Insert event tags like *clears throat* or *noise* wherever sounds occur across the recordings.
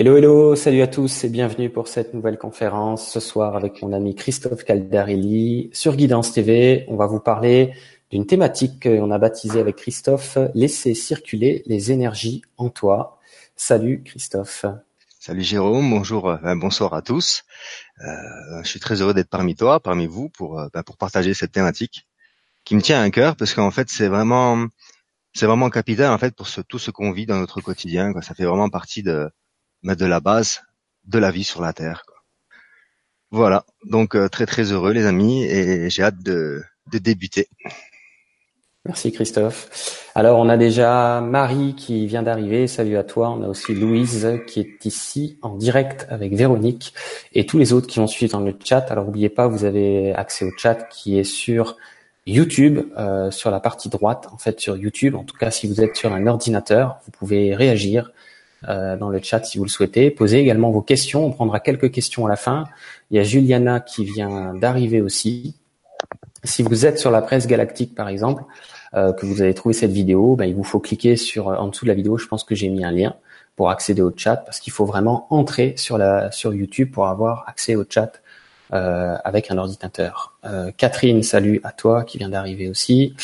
Hello, hello, salut à tous et bienvenue pour cette nouvelle conférence ce soir avec mon ami Christophe Caldarelli sur Guidance TV. On va vous parler d'une thématique qu'on a baptisée avec Christophe, laisser circuler les énergies en toi. Salut Christophe. Salut Jérôme, bonjour, euh, bonsoir à tous. Euh, je suis très heureux d'être parmi toi, parmi vous, pour, euh, bah, pour partager cette thématique qui me tient à cœur parce qu'en fait c'est vraiment c'est vraiment capital en fait pour ce, tout ce qu'on vit dans notre quotidien. Quoi. Ça fait vraiment partie de mais de la base de la vie sur la Terre. Voilà, donc euh, très très heureux les amis et j'ai hâte de, débuter. Merci Christophe. Alors on a déjà Marie qui vient d'arriver, salut à toi. On a aussi Louise qui est ici en direct avec Véronique et tous les autres qui vont suivre dans le chat. Alors n'oubliez pas, vous avez accès au chat qui est sur YouTube, euh, sur la partie droite, en fait sur YouTube. En tout cas, si vous êtes sur un ordinateur, vous pouvez réagir euh, dans le chat si vous le souhaitez. Posez également vos questions. On prendra quelques questions à la fin. Il y a Juliana qui vient d'arriver aussi. Si vous êtes sur la presse galactique, par exemple, euh, que vous avez trouvé cette vidéo, ben, il vous faut cliquer sur euh, en dessous de la vidéo. Je pense que j'ai mis un lien pour accéder au chat parce qu'il faut vraiment entrer sur la sur YouTube pour avoir accès au chat euh, avec un ordinateur. Euh, Catherine, salut à toi qui vient d'arriver aussi.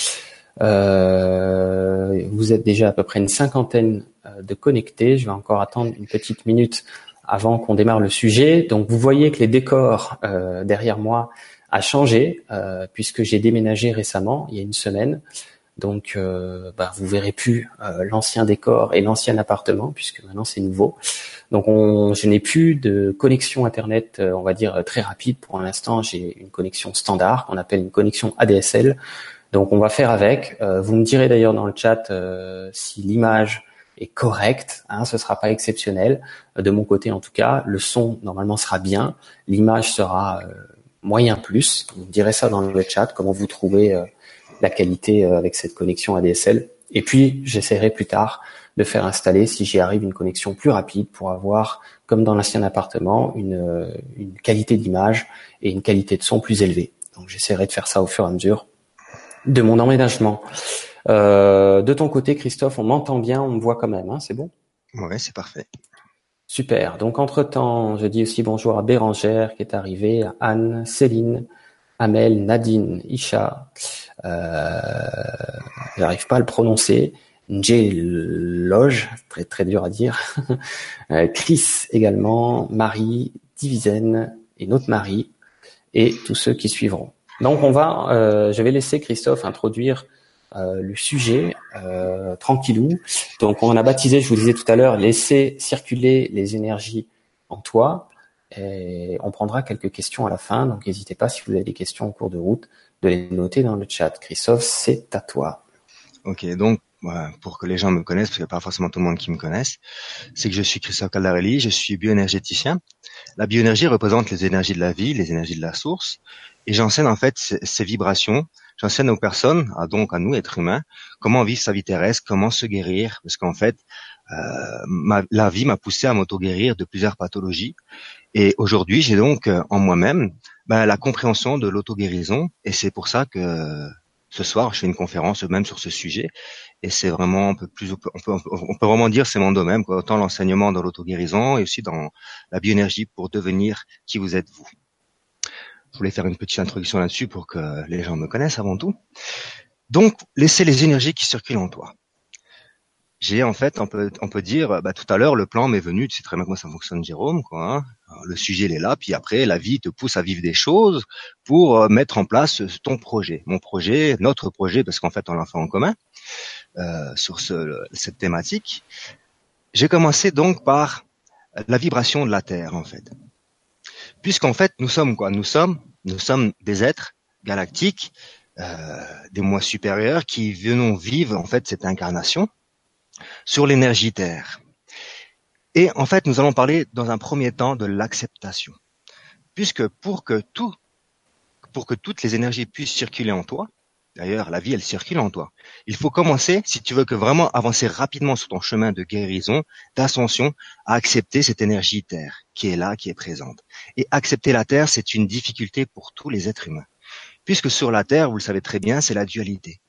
Euh, vous êtes déjà à peu près une cinquantaine de connecter. Je vais encore attendre une petite minute avant qu'on démarre le sujet. Donc vous voyez que les décors euh, derrière moi a changé euh, puisque j'ai déménagé récemment, il y a une semaine. Donc euh, bah, vous verrez plus euh, l'ancien décor et l'ancien appartement puisque maintenant c'est nouveau. Donc on, je n'ai plus de connexion internet, on va dire très rapide pour l'instant. J'ai une connexion standard qu'on appelle une connexion ADSL. Donc on va faire avec. vous me direz d'ailleurs dans le chat si l'image est correct, hein, ce sera pas exceptionnel. De mon côté en tout cas, le son normalement sera bien, l'image sera euh, moyen plus. Vous me direz ça dans le chat, comment vous trouvez euh, la qualité euh, avec cette connexion ADSL. Et puis j'essaierai plus tard de faire installer, si j'y arrive, une connexion plus rapide pour avoir, comme dans l'ancien appartement, une, une qualité d'image et une qualité de son plus élevée. Donc j'essaierai de faire ça au fur et à mesure de mon emménagement. Euh, de ton côté, Christophe, on m'entend bien, on me voit quand même, hein, c'est bon? Ouais, c'est parfait. Super. Donc entre-temps, je dis aussi bonjour à Bérangère qui est arrivée, à Anne, Céline, Amel, Nadine, Isha, euh, j'arrive pas à le prononcer, Loge, très très dur à dire, *laughs* euh, Chris également, Marie, Divizen et notre Marie, et tous ceux qui suivront. Donc on va, euh, je vais laisser Christophe introduire euh, le sujet euh, tranquillou. Donc on a baptisé, je vous disais tout à l'heure, laisser circuler les énergies en toi. Et on prendra quelques questions à la fin, donc n'hésitez pas si vous avez des questions en cours de route de les noter dans le chat. Christophe, c'est à toi. Ok, donc pour que les gens me connaissent, parce qu'il n'y a pas forcément tout le monde qui me connaisse, c'est que je suis Christophe Caldarelli, je suis bioénergéticien. La bioénergie représente les énergies de la vie, les énergies de la source, et j'enseigne en fait ces vibrations J'enseigne aux personnes, à donc à nous, êtres humains, comment vivre sa vie terrestre, comment se guérir, parce qu'en fait, euh, la vie m'a poussé à m'auto-guérir de plusieurs pathologies. Et aujourd'hui, j'ai donc euh, en moi-même ben, la compréhension de l'auto-guérison, et c'est pour ça que ce soir, je fais une conférence même sur ce sujet, et c'est vraiment un peu plus, on peut, on peut vraiment dire c'est mon domaine, quoi, autant l'enseignement dans l'auto-guérison et aussi dans la bioénergie pour devenir qui vous êtes vous. Je voulais faire une petite introduction là-dessus pour que les gens me connaissent avant tout. Donc, laisser les énergies qui circulent en toi. J'ai en fait, on peut, on peut dire, bah, tout à l'heure, le plan m'est venu, tu sais très bien comment ça fonctionne, Jérôme, quoi. Hein. le sujet, il est là, puis après, la vie te pousse à vivre des choses pour euh, mettre en place ton projet. Mon projet, notre projet, parce qu'en fait, on l'a fait en commun euh, sur ce, cette thématique. J'ai commencé donc par la vibration de la Terre, en fait puisqu'en fait nous sommes quoi? Nous sommes nous sommes des êtres galactiques, euh, des mois supérieurs qui venons vivre en fait cette incarnation sur l'énergie Terre. Et en fait, nous allons parler dans un premier temps de l'acceptation, puisque pour que tout, pour que toutes les énergies puissent circuler en toi, D'ailleurs, la vie, elle circule en toi. Il faut commencer, si tu veux que vraiment avancer rapidement sur ton chemin de guérison, d'ascension, à accepter cette énergie terre qui est là, qui est présente. Et accepter la terre, c'est une difficulté pour tous les êtres humains. Puisque sur la terre, vous le savez très bien, c'est la dualité.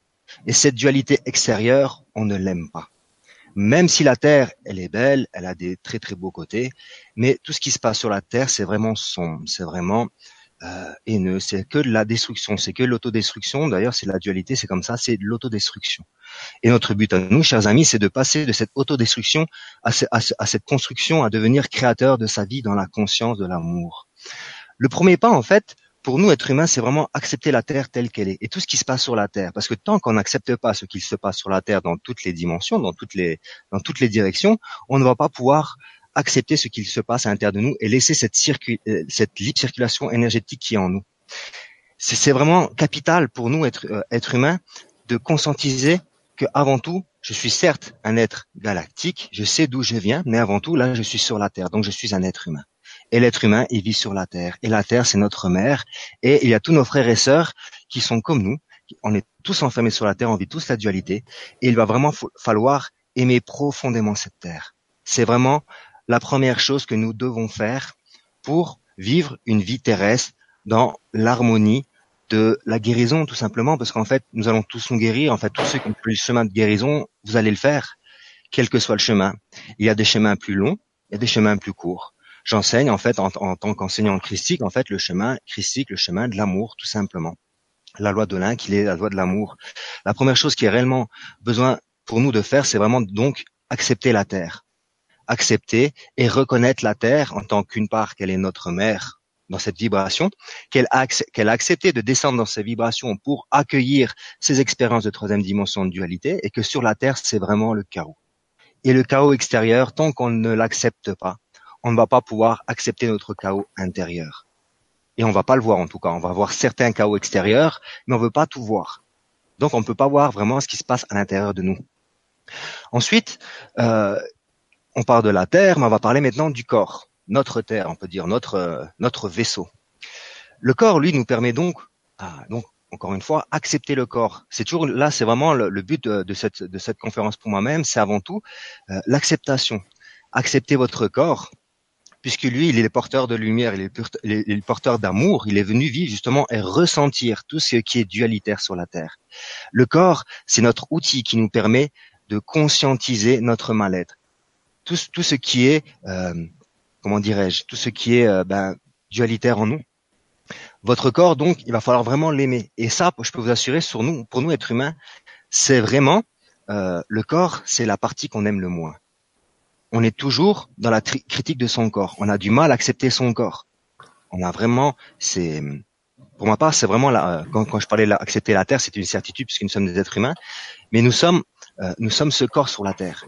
Et cette dualité extérieure, on ne l'aime pas. même si la Terre, elle est belle, elle a des très très beaux côtés, mais tout ce qui se passe sur la Terre, c'est vraiment sombre, c'est vraiment euh, haineux, c'est que la destruction, c'est que l'autodestruction. D'ailleurs, c'est la dualité, c'est comme ça, c'est de l'autodestruction. Et notre but à nous, chers amis, c'est de passer de cette autodestruction à, à cette construction, à devenir créateur de sa vie dans la conscience de l'amour. Le premier pas, en fait, pour nous, être humains, c'est vraiment accepter la Terre telle qu'elle est et tout ce qui se passe sur la Terre. Parce que tant qu'on n'accepte pas ce qui se passe sur la Terre dans toutes les dimensions, dans toutes les, dans toutes les directions, on ne va pas pouvoir accepter ce qu'il se passe à l'intérieur de nous et laisser cette, euh, cette libre circulation énergétique qui est en nous. C'est vraiment capital pour nous, être, euh, être humain, de conscientiser que avant tout, je suis certes un être galactique, je sais d'où je viens, mais avant tout, là, je suis sur la Terre, donc je suis un être humain. Et l'être humain, il vit sur la terre. Et la terre, c'est notre mère. Et il y a tous nos frères et sœurs qui sont comme nous. On est tous enfermés sur la terre, on vit tous la dualité. Et il va vraiment falloir aimer profondément cette terre. C'est vraiment la première chose que nous devons faire pour vivre une vie terrestre dans l'harmonie de la guérison, tout simplement, parce qu'en fait, nous allons tous nous guérir. En fait, tous ceux qui ont pris le chemin de guérison, vous allez le faire, quel que soit le chemin. Il y a des chemins plus longs, a des chemins plus courts j'enseigne en fait en, tant qu'enseignant christique en fait le chemin christique, le chemin de l'amour tout simplement. La loi de l'un, qu'il est la loi de l'amour. La première chose qui est réellement besoin pour nous de faire, c'est vraiment donc accepter la terre, accepter et reconnaître la terre en tant qu'une part qu'elle est notre mère dans cette vibration, qu'elle a, accepté de descendre dans ces vibrations pour accueillir ces expériences de troisième dimension de dualité et que sur la terre c'est vraiment le chaos. Et le chaos extérieur, tant qu'on ne l'accepte pas, on ne va pas pouvoir accepter notre chaos intérieur. Et on va pas le voir en tout cas. On va voir certains chaos extérieurs, mais on veut pas tout voir. Donc on ne peut pas voir vraiment ce qui se passe à l'intérieur de nous. Ensuite, euh, on parle de la terre, mais on va parler maintenant du corps, notre terre, on peut dire notre euh, notre vaisseau. Le corps, lui, nous permet donc, donc encore une fois, accepter le corps. C'est toujours là, c'est vraiment le, but de, cette de cette conférence pour moi-même, c'est avant tout euh, l'acceptation. Accepter votre corps, puisque lui, il est porteur de lumière, il est, le porteur d'amour, il est venu vivre justement et ressentir tout ce qui est dualitaire sur la Terre. Le corps, c'est notre outil qui nous permet de conscientiser notre mal-être. Tout, tout, ce qui est, euh, comment dirais-je, tout ce qui est euh, ben, dualitaire en nous. Votre corps, donc, il va falloir vraiment l'aimer. Et ça, je peux vous assurer, sur nous, pour nous, être humains, c'est vraiment euh, le corps, c'est la partie qu'on aime le moins on est toujours dans la critique de son corps. On a du mal à accepter son corps. On a vraiment, c'est, pour ma part, c'est vraiment là, quand, je parlais d'accepter la terre, c'est une certitude puisque nous sommes des êtres humains, mais nous sommes, euh, nous sommes ce corps sur la terre.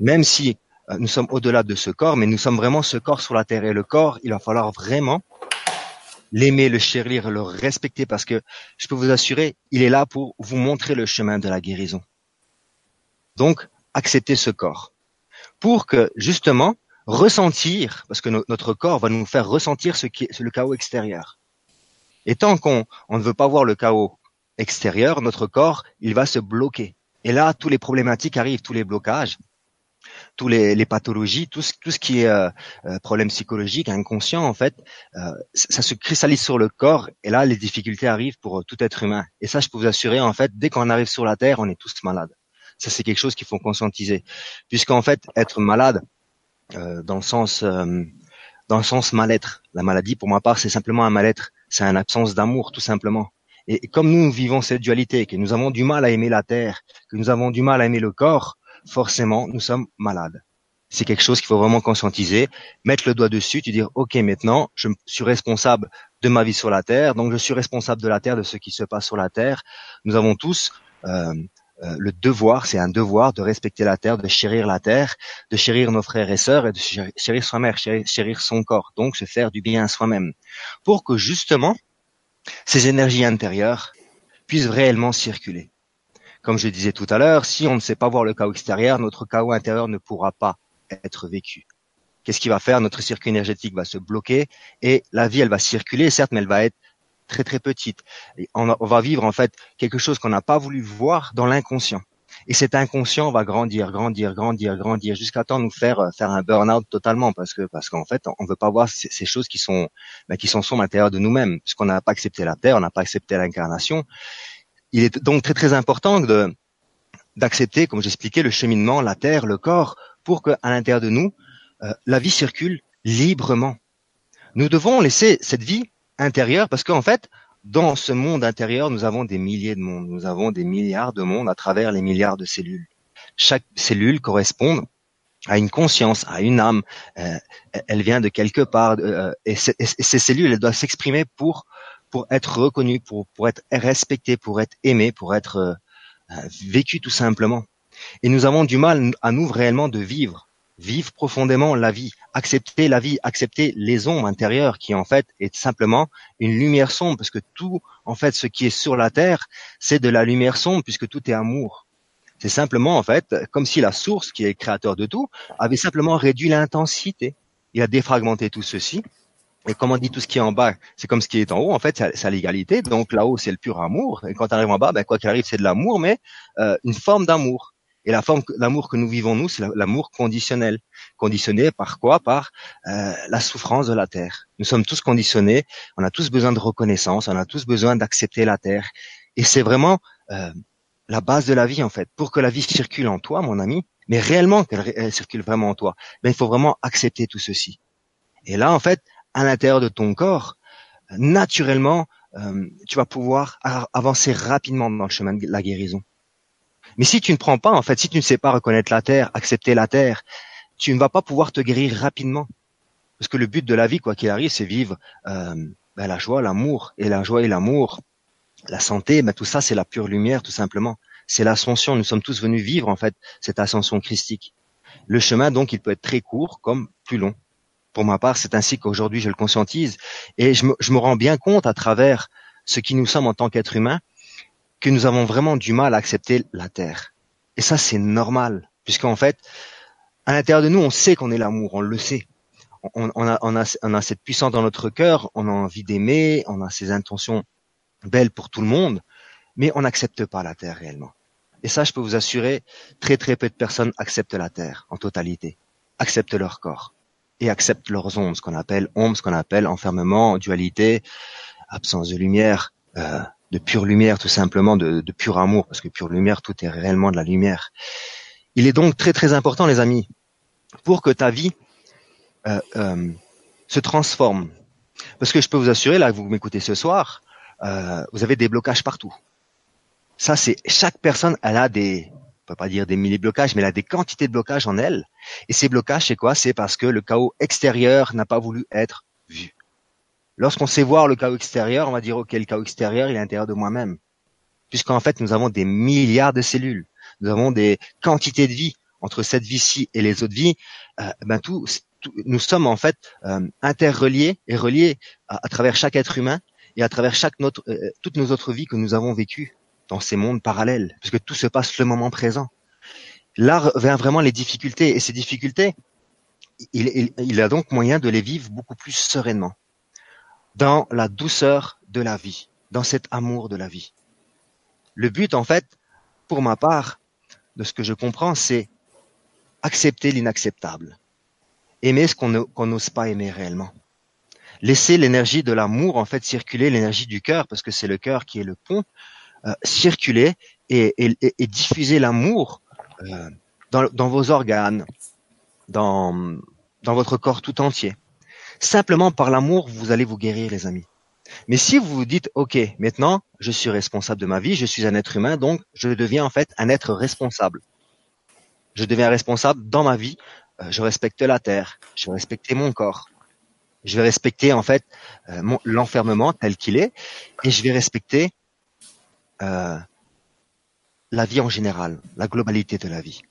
Même si euh, nous sommes au-delà de ce corps, mais nous sommes vraiment ce corps sur la terre. Et le corps, il va falloir vraiment l'aimer, le chérir, le respecter parce que je peux vous assurer, il est là pour vous montrer le chemin de la guérison. Donc, acceptez ce corps pour que justement ressentir, parce que notre corps va nous faire ressentir ce qui est le chaos extérieur. Et tant qu'on on ne veut pas voir le chaos extérieur, notre corps, il va se bloquer. Et là, tous les problématiques arrivent, tous les blocages, tous les, les pathologies, tout ce, tout ce qui est euh, euh problème psychologique, inconscient en fait, euh, ça se cristallise sur le corps. Et là, les difficultés arrivent pour tout être humain. Et ça, je peux vous assurer, en fait, dès qu'on arrive sur la Terre, on est tous malades. Ça, c'est quelque chose qu'il faut conscientiser, puisqu'en fait, être malade, euh, dans le sens, euh, dans le sens mal-être, la maladie, pour ma part, c'est simplement un mal-être, c'est une absence d'amour, tout simplement. Et, comme nous vivons cette dualité, que nous avons du mal à aimer la terre, que nous avons du mal à aimer le corps, forcément, nous sommes malades. C'est quelque chose qu'il faut vraiment conscientiser, mettre le doigt dessus, tu dire, ok, maintenant, je suis responsable de ma vie sur la terre, donc je suis responsable de la terre, de ce qui se passe sur la terre. Nous avons tous euh, euh, le devoir, c'est un devoir de respecter la terre, de chérir la terre, de chérir nos frères et sœurs et de chérir soi-même, chérir, son corps, donc se faire du bien à soi-même, pour que justement ces énergies intérieures puissent réellement circuler. Comme je disais tout à l'heure, si on ne sait pas voir le chaos extérieur, notre chaos intérieur ne pourra pas être vécu. Qu'est-ce qui va faire? Notre circuit énergétique va se bloquer et la vie, elle va circuler, certes, mais elle va être très très petite. on, va vivre en fait quelque chose qu'on n'a pas voulu voir dans l'inconscient. Et cet inconscient va grandir, grandir, grandir, grandir, jusqu'à temps nous faire euh, faire un burn-out totalement, parce que parce qu'en fait, on veut pas voir ces, choses qui sont ben, qui sont sombres à l'intérieur de nous-mêmes, puisqu'on n'a pas accepté la terre, on n'a pas accepté l'incarnation. Il est donc très très important de d'accepter, comme j'expliquais, le cheminement, la terre, le corps, pour qu'à l'intérieur de nous, euh, la vie circule librement. Nous devons laisser cette vie intérieure parce qu'en fait, dans ce monde intérieur, nous avons des milliers de mondes, nous avons des milliards de mondes à travers les milliards de cellules. Chaque cellule correspond à une conscience, à une âme. Euh, elle vient de quelque part, euh, et, ces cellules, elles doivent s'exprimer pour pour être reconnues, pour pour être respectées, pour être aimées, pour être euh, vécues tout simplement. Et nous avons du mal à nous réellement de vivre, vivre profondément la vie, accepter la vie, accepter les ombres intérieures qui en fait est simplement une lumière sombre, parce que tout en fait ce qui est sur la terre, c'est de la lumière sombre puisque tout est amour. C'est simplement en fait comme si la source, qui est créateur de tout, avait simplement réduit l'intensité. Il a défragmenté tout ceci. Et comme on dit, tout ce qui est en bas, c'est comme ce qui est en haut. En fait, c'est l'égalité. Donc là-haut, c'est le pur amour. Et quand tu arrives en bas, ben, quoi qu'il arrive, c'est de l'amour, mais euh, une forme d'amour. Et la forme d'amour que nous vivons nous, c'est l'amour conditionnel. Conditionné par quoi? Par euh, la souffrance de la terre. Nous sommes tous conditionnés. On a tous besoin de reconnaissance. On a tous besoin d'accepter la terre. Et c'est vraiment euh, la base de la vie en fait. Pour que la vie circule en toi, mon ami, mais réellement qu'elle circule vraiment en toi, ben, il faut vraiment accepter tout ceci. Et là, en fait, à l'intérieur de ton corps, naturellement, euh, tu vas pouvoir avancer rapidement dans le chemin de la guérison. Mais si tu ne prends pas, en fait, si tu ne sais pas reconnaître la terre, accepter la terre, tu ne vas pas pouvoir te guérir rapidement. Parce que le but de la vie, quoi qu'il arrive, c'est vivre euh, ben, la joie, l'amour. Et la joie et l'amour, la santé, ben, tout ça, c'est la pure lumière, tout simplement. C'est l'ascension. Nous sommes tous venus vivre, en fait, cette ascension christique. Le chemin, donc, il peut être très court comme plus long. Pour ma part, c'est ainsi qu'aujourd'hui, je le conscientise. Et je me, rends bien compte, à travers ce qui nous sommes en tant qu'êtres humains, que nous avons vraiment du mal à accepter la Terre. Et ça, c'est normal. Puisqu'en fait, à l'intérieur de nous, on sait qu'on est l'amour, on le sait. On, a, on, a, cette puissance dans notre cœur, on a envie d'aimer, on a ces intentions belle pour tout le monde, mais on n'accepte pas la Terre réellement. Et ça, je peux vous assurer, très très peu de personnes acceptent la Terre en totalité, acceptent leur corps et acceptent leurs ombres, ce qu'on appelle ombres, ce qu'on appelle enfermement, dualité, absence de lumière, euh, de pure lumière tout simplement, de, de pur amour, parce que pure lumière, tout est réellement de la lumière. Il est donc très très important, les amis, pour que ta vie euh, euh, se transforme. Parce que je peux vous assurer, là, vous m'écoutez ce soir, euh, vous avez des blocages partout. Ça, c'est chaque personne, elle a des, on peut pas dire des milliers de blocages, mais elle a des quantités de blocages en elle. Et ces blocages, c'est quoi? C'est parce que le chaos extérieur n'a pas voulu être vu. Lorsqu'on sait voir le chaos extérieur, on va dire ok, le chaos extérieur, il est à l'intérieur de moi-même, puisqu'en fait, nous avons des milliards de cellules, nous avons des quantités de vie entre cette vie-ci et les autres vies. Euh, ben tout, nous sommes en fait euh, interreliés et reliés à travers chaque être humain et à travers chaque euh, toutes nos autres vies que nous avons vécues dans ces mondes parallèles, puisque tout se passe le moment présent. Là vient vraiment les difficultés, et ces difficultés, il, il, a donc moyen de les vivre beaucoup plus sereinement, dans la douceur de la vie, dans cet amour de la vie. Le but, en fait, pour ma part, de ce que je comprends, c'est accepter l'inacceptable, aimer ce qu'on n'ose pas aimer réellement laisser l'énergie de l'amour en fait circuler, l'énergie du cœur, parce que c'est le cœur qui est le pont, euh, circuler et, diffuser l'amour euh, dans, vos organes, dans, dans votre corps tout entier. Simplement par l'amour, vous allez vous guérir, les amis. Mais si vous vous dites, OK, maintenant, je suis responsable de ma vie, je suis un être humain, donc je deviens en fait un être responsable. Je deviens responsable dans ma vie, euh, je respecte la terre, je respecte mon corps, je vais respecter en fait euh, l'enfermement tel qu'il est et je vais respecter euh, la vie en général, la globalité de la vie,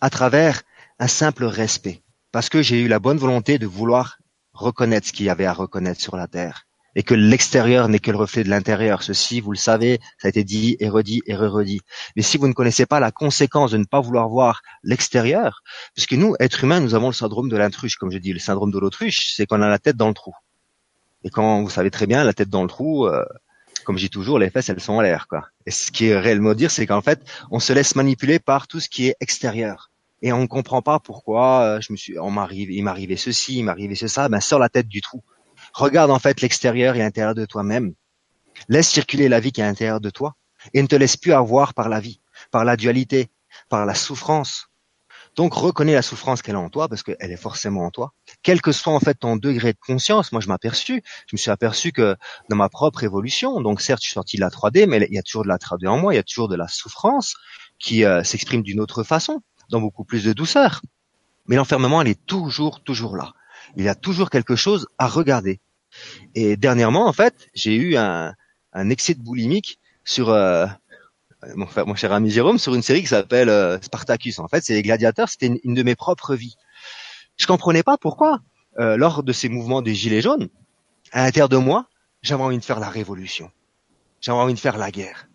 à travers un simple respect, parce que j'ai eu la bonne volonté de vouloir reconnaître ce qu'il y avait à reconnaître sur la terre, et que l'extérieur n'est que le reflet de l'intérieur. Ceci, vous le savez, ça a été dit et redit et re-redit. Mais si vous ne connaissez pas la conséquence de ne pas vouloir voir l'extérieur, puisque nous, êtres humains, nous avons le syndrome de l'intrus, comme je dis, le syndrome de l'autruche, c'est qu'on a la tête dans le trou. Et quand vous savez très bien, la tête dans le trou, euh, comme je dis toujours, les fesses, elles sont en l'air, quoi. Et ce qui est réellement dire, c'est qu'en fait, on se laisse manipuler par tout ce qui est extérieur. Et on ne comprend pas pourquoi euh, je me suis, on m'arrive, il m'arrivait ceci, il m'arrivait ça, ben sors la tête du trou. Regarde en fait l'extérieur et l'intérieur de toi-même. Laisse circuler la vie qui est à l'intérieur de toi et ne te laisse plus avoir par la vie. par la dualité, par la souffrance. Donc reconnais la souffrance qu'elle a en toi parce qu'elle est forcément en toi. Quel que soit en fait ton degré de conscience, moi je m'aperçu, je me suis aperçu que dans ma propre évolution, donc certes je suis sorti de la 3D, mais il y a toujours de la 3D en moi, il y a toujours de la souffrance qui euh, s'exprime d'une autre façon, dans beaucoup plus de douceur. Mais l'enfermement, elle est toujours, toujours là. Il y a toujours quelque chose à regarder. Et dernièrement, en fait, j'ai eu un, un excès de boulimique sur euh, mon, mon, cher ami Jérôme sur une série qui s'appelle euh, Spartacus. En fait, c'est les gladiateurs. C'était une, de mes propres vies. Je comprenais pas pourquoi, euh, lors de ces mouvements des gilets jaunes, à l'intérieur de moi, j'avais envie de faire la révolution. J'avais envie de faire la guerre.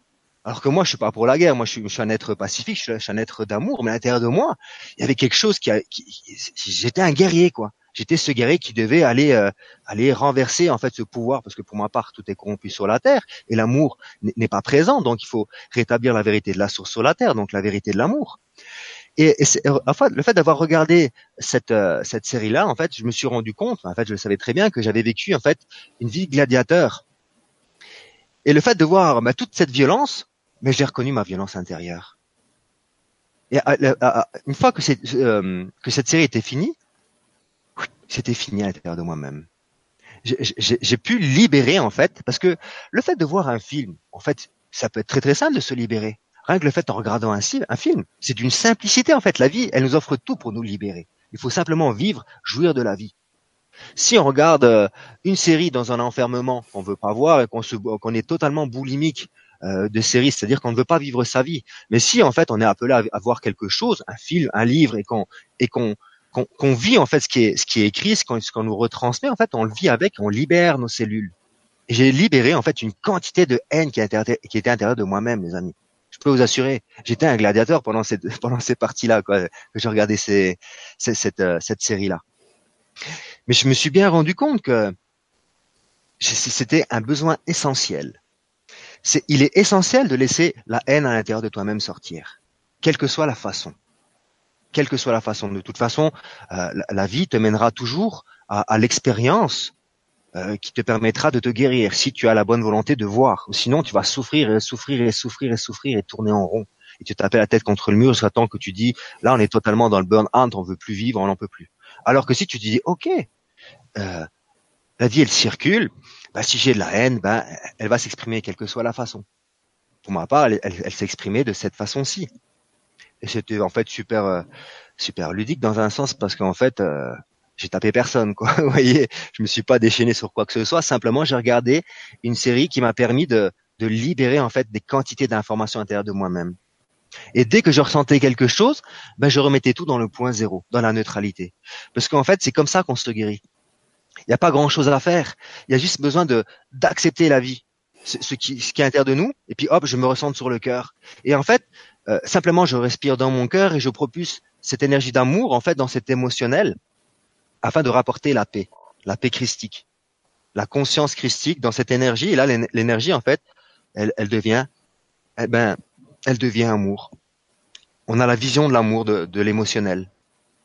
Alors que moi, je suis pas pour la guerre. Moi, je suis, je suis un être pacifique. Je suis, un être d'amour. Mais à l'intérieur de moi, il y avait quelque chose qui, qui j'étais un guerrier, quoi j'étais ce guerrier qui devait aller euh, aller renverser en fait ce pouvoir parce que pour ma part tout est corrompu sur la terre et l'amour n'est pas présent donc il faut rétablir la vérité de la source sur la terre donc la vérité de l'amour. Et, et euh, en fait, le fait d'avoir regardé cette euh, cette série là en fait je me suis rendu compte en fait je le savais très bien que j'avais vécu en fait une vie gladiateur. Et le fait de voir bah, toute cette violence mais j'ai reconnu ma violence intérieure. Et une fois que, que cette série était finie c'était fini à l'intérieur de moi-même. J'ai pu libérer en fait, parce que le fait de voir un film, en fait, ça peut être très très simple de se libérer. Rien que le fait en regardant un, un film, c'est d'une simplicité en fait. La vie, elle nous offre tout pour nous libérer. Il faut simplement vivre, jouir de la vie. Si on regarde euh, une série dans un enfermement qu'on veut pas voir et qu'on est totalement boulimique euh, de série, c'est-à-dire qu'on ne veut pas vivre sa vie. Mais si en fait on est appelé à, à voir quelque chose, un film, un livre, et qu'on et qu'on qu'on vit en fait ce qui est ce qui est écrit, ce qu'on nous retransmet, en fait, on le vit avec, on libère nos cellules. J'ai libéré en fait une quantité de haine qui, qui était à l'intérieur de moi-même, les amis. Je peux vous assurer, j'étais un gladiateur pendant cette *laughs* pendant ces parties-là, que je regardais ces, cette euh, cette série-là. Mais je me suis bien rendu compte que c'était un besoin essentiel. C'est, il est essentiel de laisser la haine à l'intérieur de toi-même sortir, quelle que soit la façon quelle que soit la façon. De toute façon, euh, la, vie te mènera toujours à, l'expérience euh, qui te permettra de te guérir si tu as la bonne volonté de voir. Sinon, tu vas souffrir et souffrir et souffrir et souffrir et tourner en rond. Et tu tapes la tête contre le mur jusqu'à temps que tu dis, là, on est totalement dans le burn-out, on veut plus vivre, on n'en peut plus. Alors que si tu dis, ok, euh, la vie elle circule, bah, si j'ai de la haine, bah, elle va s'exprimer quelle que soit la façon. Pour ma part, elle, s'exprimait de cette façon-ci et c'était en fait super euh, super ludique dans un sens parce qu'en fait euh, j'ai tapé personne quoi. *laughs* Vous voyez je me suis pas déchaîné sur quoi que ce soit. Simplement j'ai regardé une série qui m'a permis de de libérer en fait des quantités d'informations intérieures de moi-même. Et dès que je ressentais quelque chose ben je remettais tout dans le point zéro dans la neutralité. Parce qu'en fait c'est comme ça qu'on se guérit. Il n'y a pas grand chose à faire. Il y a juste besoin de d'accepter la vie ce qui, ce qui est de nous, et puis hop, je me ressens sur le cœur. Et en fait, euh, simplement je respire dans mon cœur et je propulse cette énergie d'amour en fait dans cet émotionnel afin de rapporter la paix, la paix christique, la conscience christique dans cette énergie. Et là, l'énergie en fait, elle, elle devient, eh ben, elle devient amour. On a la vision de l'amour, de, de l'émotionnel.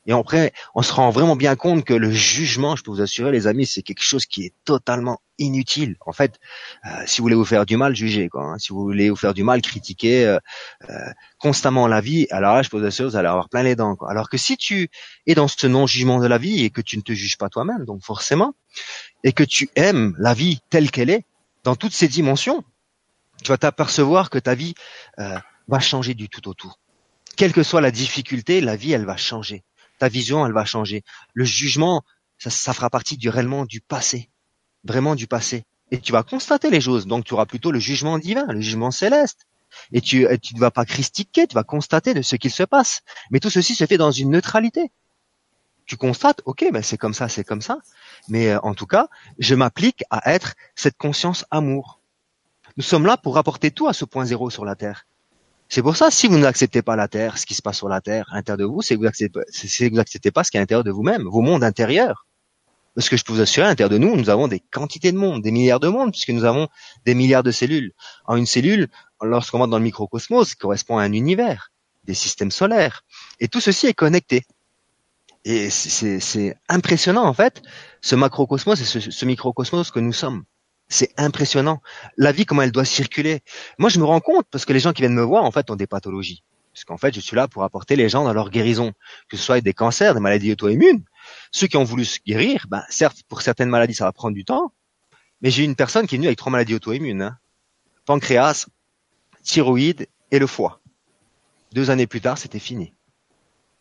Et après, on se rend vraiment bien compte que le jugement, je peux vous assurer, les amis, c'est quelque chose qui est totalement inutile. En fait, euh, si vous voulez vous faire du mal, jugez. Quoi, hein. Si vous voulez vous faire du mal, critiquez euh, euh, constamment la vie. Alors là, je peux vous assurer, vous allez avoir plein les dents. Quoi. Alors que si tu es dans ce non-jugement de la vie et que tu ne te juges pas toi-même, donc forcément, et que tu aimes la vie telle qu'elle est, dans toutes ses dimensions, tu vas t'apercevoir que ta vie va changer du tout au tout. Quelle que soit la difficulté, la vie, elle va changer ta vision, elle va changer. Le jugement, ça, fera partie du réellement du passé, vraiment du passé. Et tu vas constater les choses. Donc tu auras plutôt le jugement divin, le jugement céleste. Et tu, tu ne vas pas critiquer, tu vas constater de ce qu'il se passe. Mais tout ceci se fait dans une neutralité. Tu constates, ok, ben c'est comme ça, c'est comme ça. Mais euh, en tout cas, je m'applique à être cette conscience amour. Nous sommes là pour rapporter tout à ce point zéro sur la terre. C'est pour ça, si vous n'acceptez pas la Terre, ce qui se passe sur la Terre, à l'intérieur de vous, c'est que vous n'acceptez pas ce qui est à l'intérieur de vous-même, vos mondes intérieurs. Parce que je peux vous assurer, à l'intérieur de nous, nous avons des quantités de mondes, des milliards de mondes, puisque nous avons des milliards de cellules. En une cellule, lorsqu'on va dans le microcosmos, correspond à un univers, des systèmes solaires. Et tout ceci est connecté. Et c'est impressionnant, en fait, ce macrocosmos et ce microcosmos que nous sommes. C'est impressionnant. La vie, comment elle doit circuler. Moi, je me rends compte, parce que les gens qui viennent me voir, en fait, ont des pathologies. Parce qu'en fait, je suis là pour apporter les gens dans leur guérison, que ce soit des cancers, des maladies auto-immunes. Ceux qui ont voulu se guérir, ben, certes, pour certaines maladies, ça va prendre du temps, mais j'ai une personne qui est venue avec trois maladies auto-immunes. Hein. Pancréas, thyroïde et le foie. Deux années plus tard, c'était fini.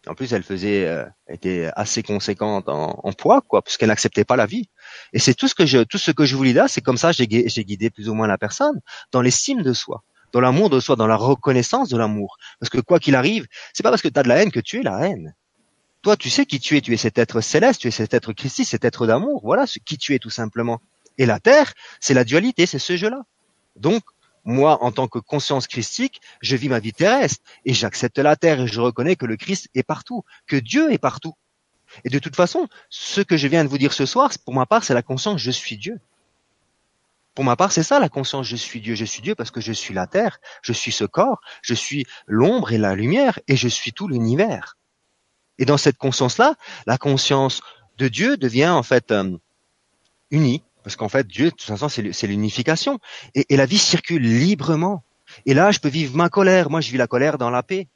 En plus, elle faisait, euh, était assez conséquente en, en poids, quoi, parce qu'elle n'acceptait pas la vie. Et c'est tout ce que je, tout ce que je voulais là, c'est comme ça, j'ai guidé plus ou moins la personne dans l'estime de soi, dans l'amour de soi, dans la reconnaissance de l'amour. Parce que quoi qu'il arrive, c'est pas parce que tu as de la haine que tu es la haine. Toi, tu sais qui tu es. Tu es cet être céleste, tu es cet être christique, cet être d'amour. Voilà ce qui tu es tout simplement. Et la terre, c'est la dualité, c'est ce jeu-là. Donc, moi, en tant que conscience christique, je vis ma vie terrestre et j'accepte la terre et je reconnais que le Christ est partout, que Dieu est partout. Et de toute façon, ce que je viens de vous dire ce soir, pour ma part, c'est la conscience je suis Dieu. Pour ma part, c'est ça la conscience je suis Dieu. Je suis Dieu parce que je suis la terre, je suis ce corps, je suis l'ombre et la lumière et je suis tout l'univers. Et dans cette conscience-là, la conscience de Dieu devient en fait euh, unie parce qu'en fait, Dieu, de toute façon, c'est l'unification. Et, la vie circule librement. Et là, je peux vivre ma colère. Moi, je vis la colère dans la paix.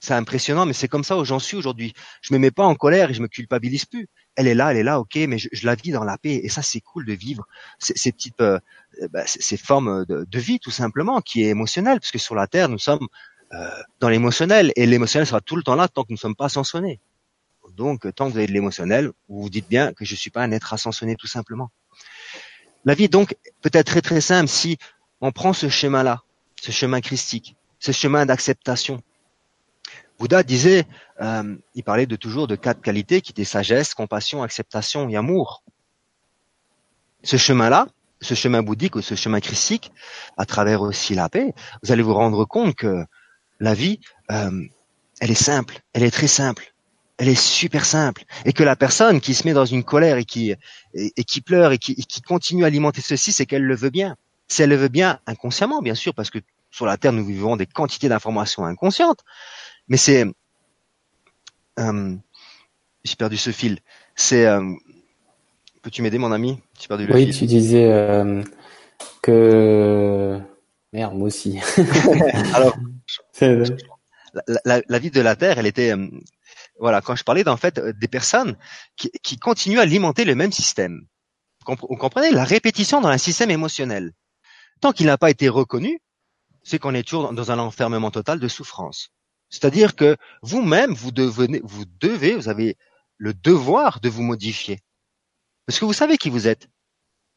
C'est impressionnant, mais c'est comme ça où j'en suis aujourd'hui. Je me mets pas en colère et je me culpabilise plus. Elle est là, elle est là, ok, mais je, la vis dans la paix. Et ça, c'est cool de vivre ces, petites, euh, bah, ces, formes de, vie, tout simplement, qui est émotionnelle, parce que sur la terre, nous sommes euh, dans l'émotionnel, et l'émotionnel sera tout le temps là tant que nous ne sommes pas ascensionnés. Donc, tant que vous avez de l'émotionnel, vous vous dites bien que je suis pas un être ascensionné tout simplement. La vie donc peut être très très simple si on prend ce chemin-là, ce chemin christique, ce chemin d'acceptation. Bouddha disait, euh, il parlait de toujours de quatre qualités qui étaient sagesse, compassion, acceptation et amour. Ce chemin-là, ce chemin bouddhique ou ce chemin christique, à travers aussi la paix, vous allez vous rendre compte que la vie, euh, elle est simple, elle est très simple elle est super simple et que la personne qui se met dans une colère et qui et, qui pleure et qui, qui continue à alimenter ceci, c'est qu'elle le veut bien. Si elle le veut bien inconsciemment, bien sûr, parce que sur la Terre nous vivons des quantités d'informations inconscientes, mais c'est euh, j'ai perdu ce fil. C'est euh, peux-tu m'aider mon ami? J'ai perdu le oui, fil. Oui, tu disais euh, que merde moi aussi. *laughs* Alors *laughs* la, la, vie de la Terre, elle était voilà, quand je parlais d'en fait des personnes qui, qui, continuent à alimenter le même système. Vous comprenez? La répétition dans un système émotionnel. Tant qu'il n'a pas été reconnu, c'est qu'on est toujours dans un enfermement total de souffrance. C'est-à-dire que vous-même, vous devenez, vous devez, vous avez le devoir de vous modifier. Parce que vous savez qui vous êtes.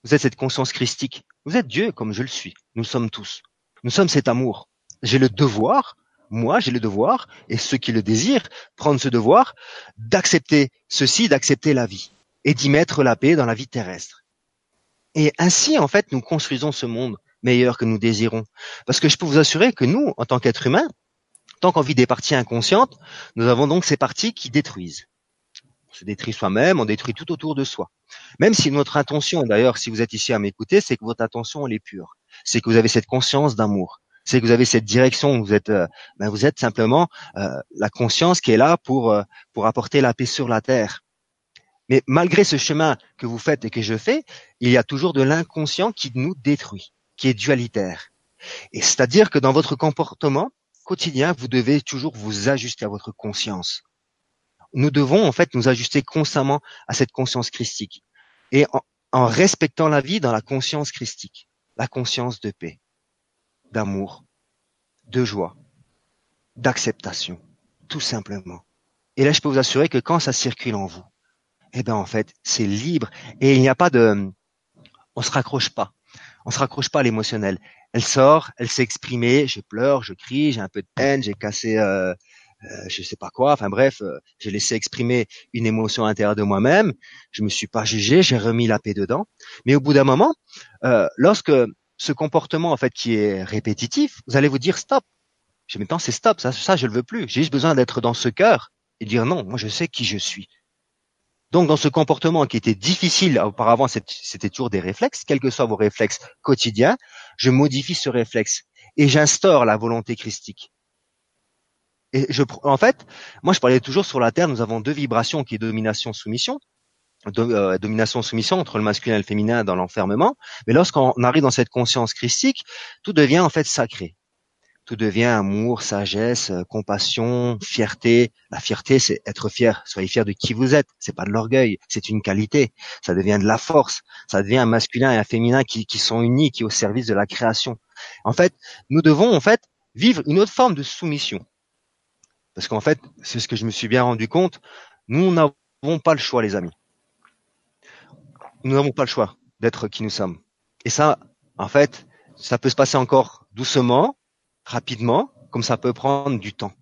Vous êtes cette conscience christique. Vous êtes Dieu comme je le suis. Nous sommes tous. Nous sommes cet amour. J'ai le devoir moi, j'ai le devoir, et ceux qui le désirent, prendre ce devoir, d'accepter ceci, d'accepter la vie, et d'y mettre la paix dans la vie terrestre. Et ainsi, en fait, nous construisons ce monde meilleur que nous désirons. Parce que je peux vous assurer que nous, en tant qu'êtres humains, tant qu'on vit des parties inconscientes, nous avons donc ces parties qui détruisent. On se détruit soi-même, on détruit tout autour de soi. Même si notre intention, d'ailleurs, si vous êtes ici à m'écouter, c'est que votre attention, elle est pure. C'est que vous avez cette conscience d'amour c'est que vous avez cette direction, vous êtes, euh, ben vous êtes simplement euh, la conscience qui est là pour euh, pour apporter la paix sur la terre. Mais malgré ce chemin que vous faites et que je fais, il y a toujours de l'inconscient qui nous détruit, qui est dualitaire. Et c'est-à-dire que dans votre comportement quotidien, vous devez toujours vous ajuster à votre conscience. Nous devons en fait nous ajuster constamment à cette conscience christique et en respectant la vie dans la conscience christique, la conscience de paix d'amour, de joie, d'acceptation, tout simplement. Et là, je peux vous assurer que quand ça circule en vous, eh ben en fait, c'est libre et il n'y a pas de, on se raccroche pas, on se raccroche pas à l'émotionnel. Elle sort, elle s'est exprimée, je pleure, je crie, j'ai un peu de peine, j'ai cassé, euh, euh, je sais pas quoi. Enfin bref, euh, j'ai laissé exprimer une émotion intérieure de moi-même. Je me suis pas jugé, j'ai remis la paix dedans. Mais au bout d'un moment, euh, lorsque ce comportement en fait qui est répétitif, vous allez vous dire stop. Je maintenant c'est stop, ça, ça je le veux plus. J'ai juste besoin d'être dans ce cœur et dire non, moi je sais qui je suis. Donc dans ce comportement qui était difficile auparavant, c'était toujours des réflexes, quels que soient vos réflexes quotidiens, je modifie ce réflexe et j'instaure la volonté christique. Et je, en fait, moi je parlais toujours sur la terre, nous avons deux vibrations qui est domination-soumission. euh, domination-soumission entre le masculin et le féminin dans l'enfermement. Mais lorsqu'on arrive dans cette conscience christique, tout devient en fait sacré. Tout devient amour, sagesse, euh, compassion, fierté. La fierté, c'est être fier. Soyez fier de qui vous êtes. C'est pas de l'orgueil, c'est une qualité. Ça devient de la force. Ça devient un masculin et un féminin qui, qui sont unis, qui est au service de la création. En fait, nous devons en fait vivre une autre forme de soumission. Parce qu'en fait, c'est ce que je me suis bien rendu compte. Nous n'avons pas le choix, les amis nous n'avons pas le choix d'être qui nous sommes. Et ça, en fait, ça peut se passer encore doucement, rapidement, comme ça peut prendre du temps.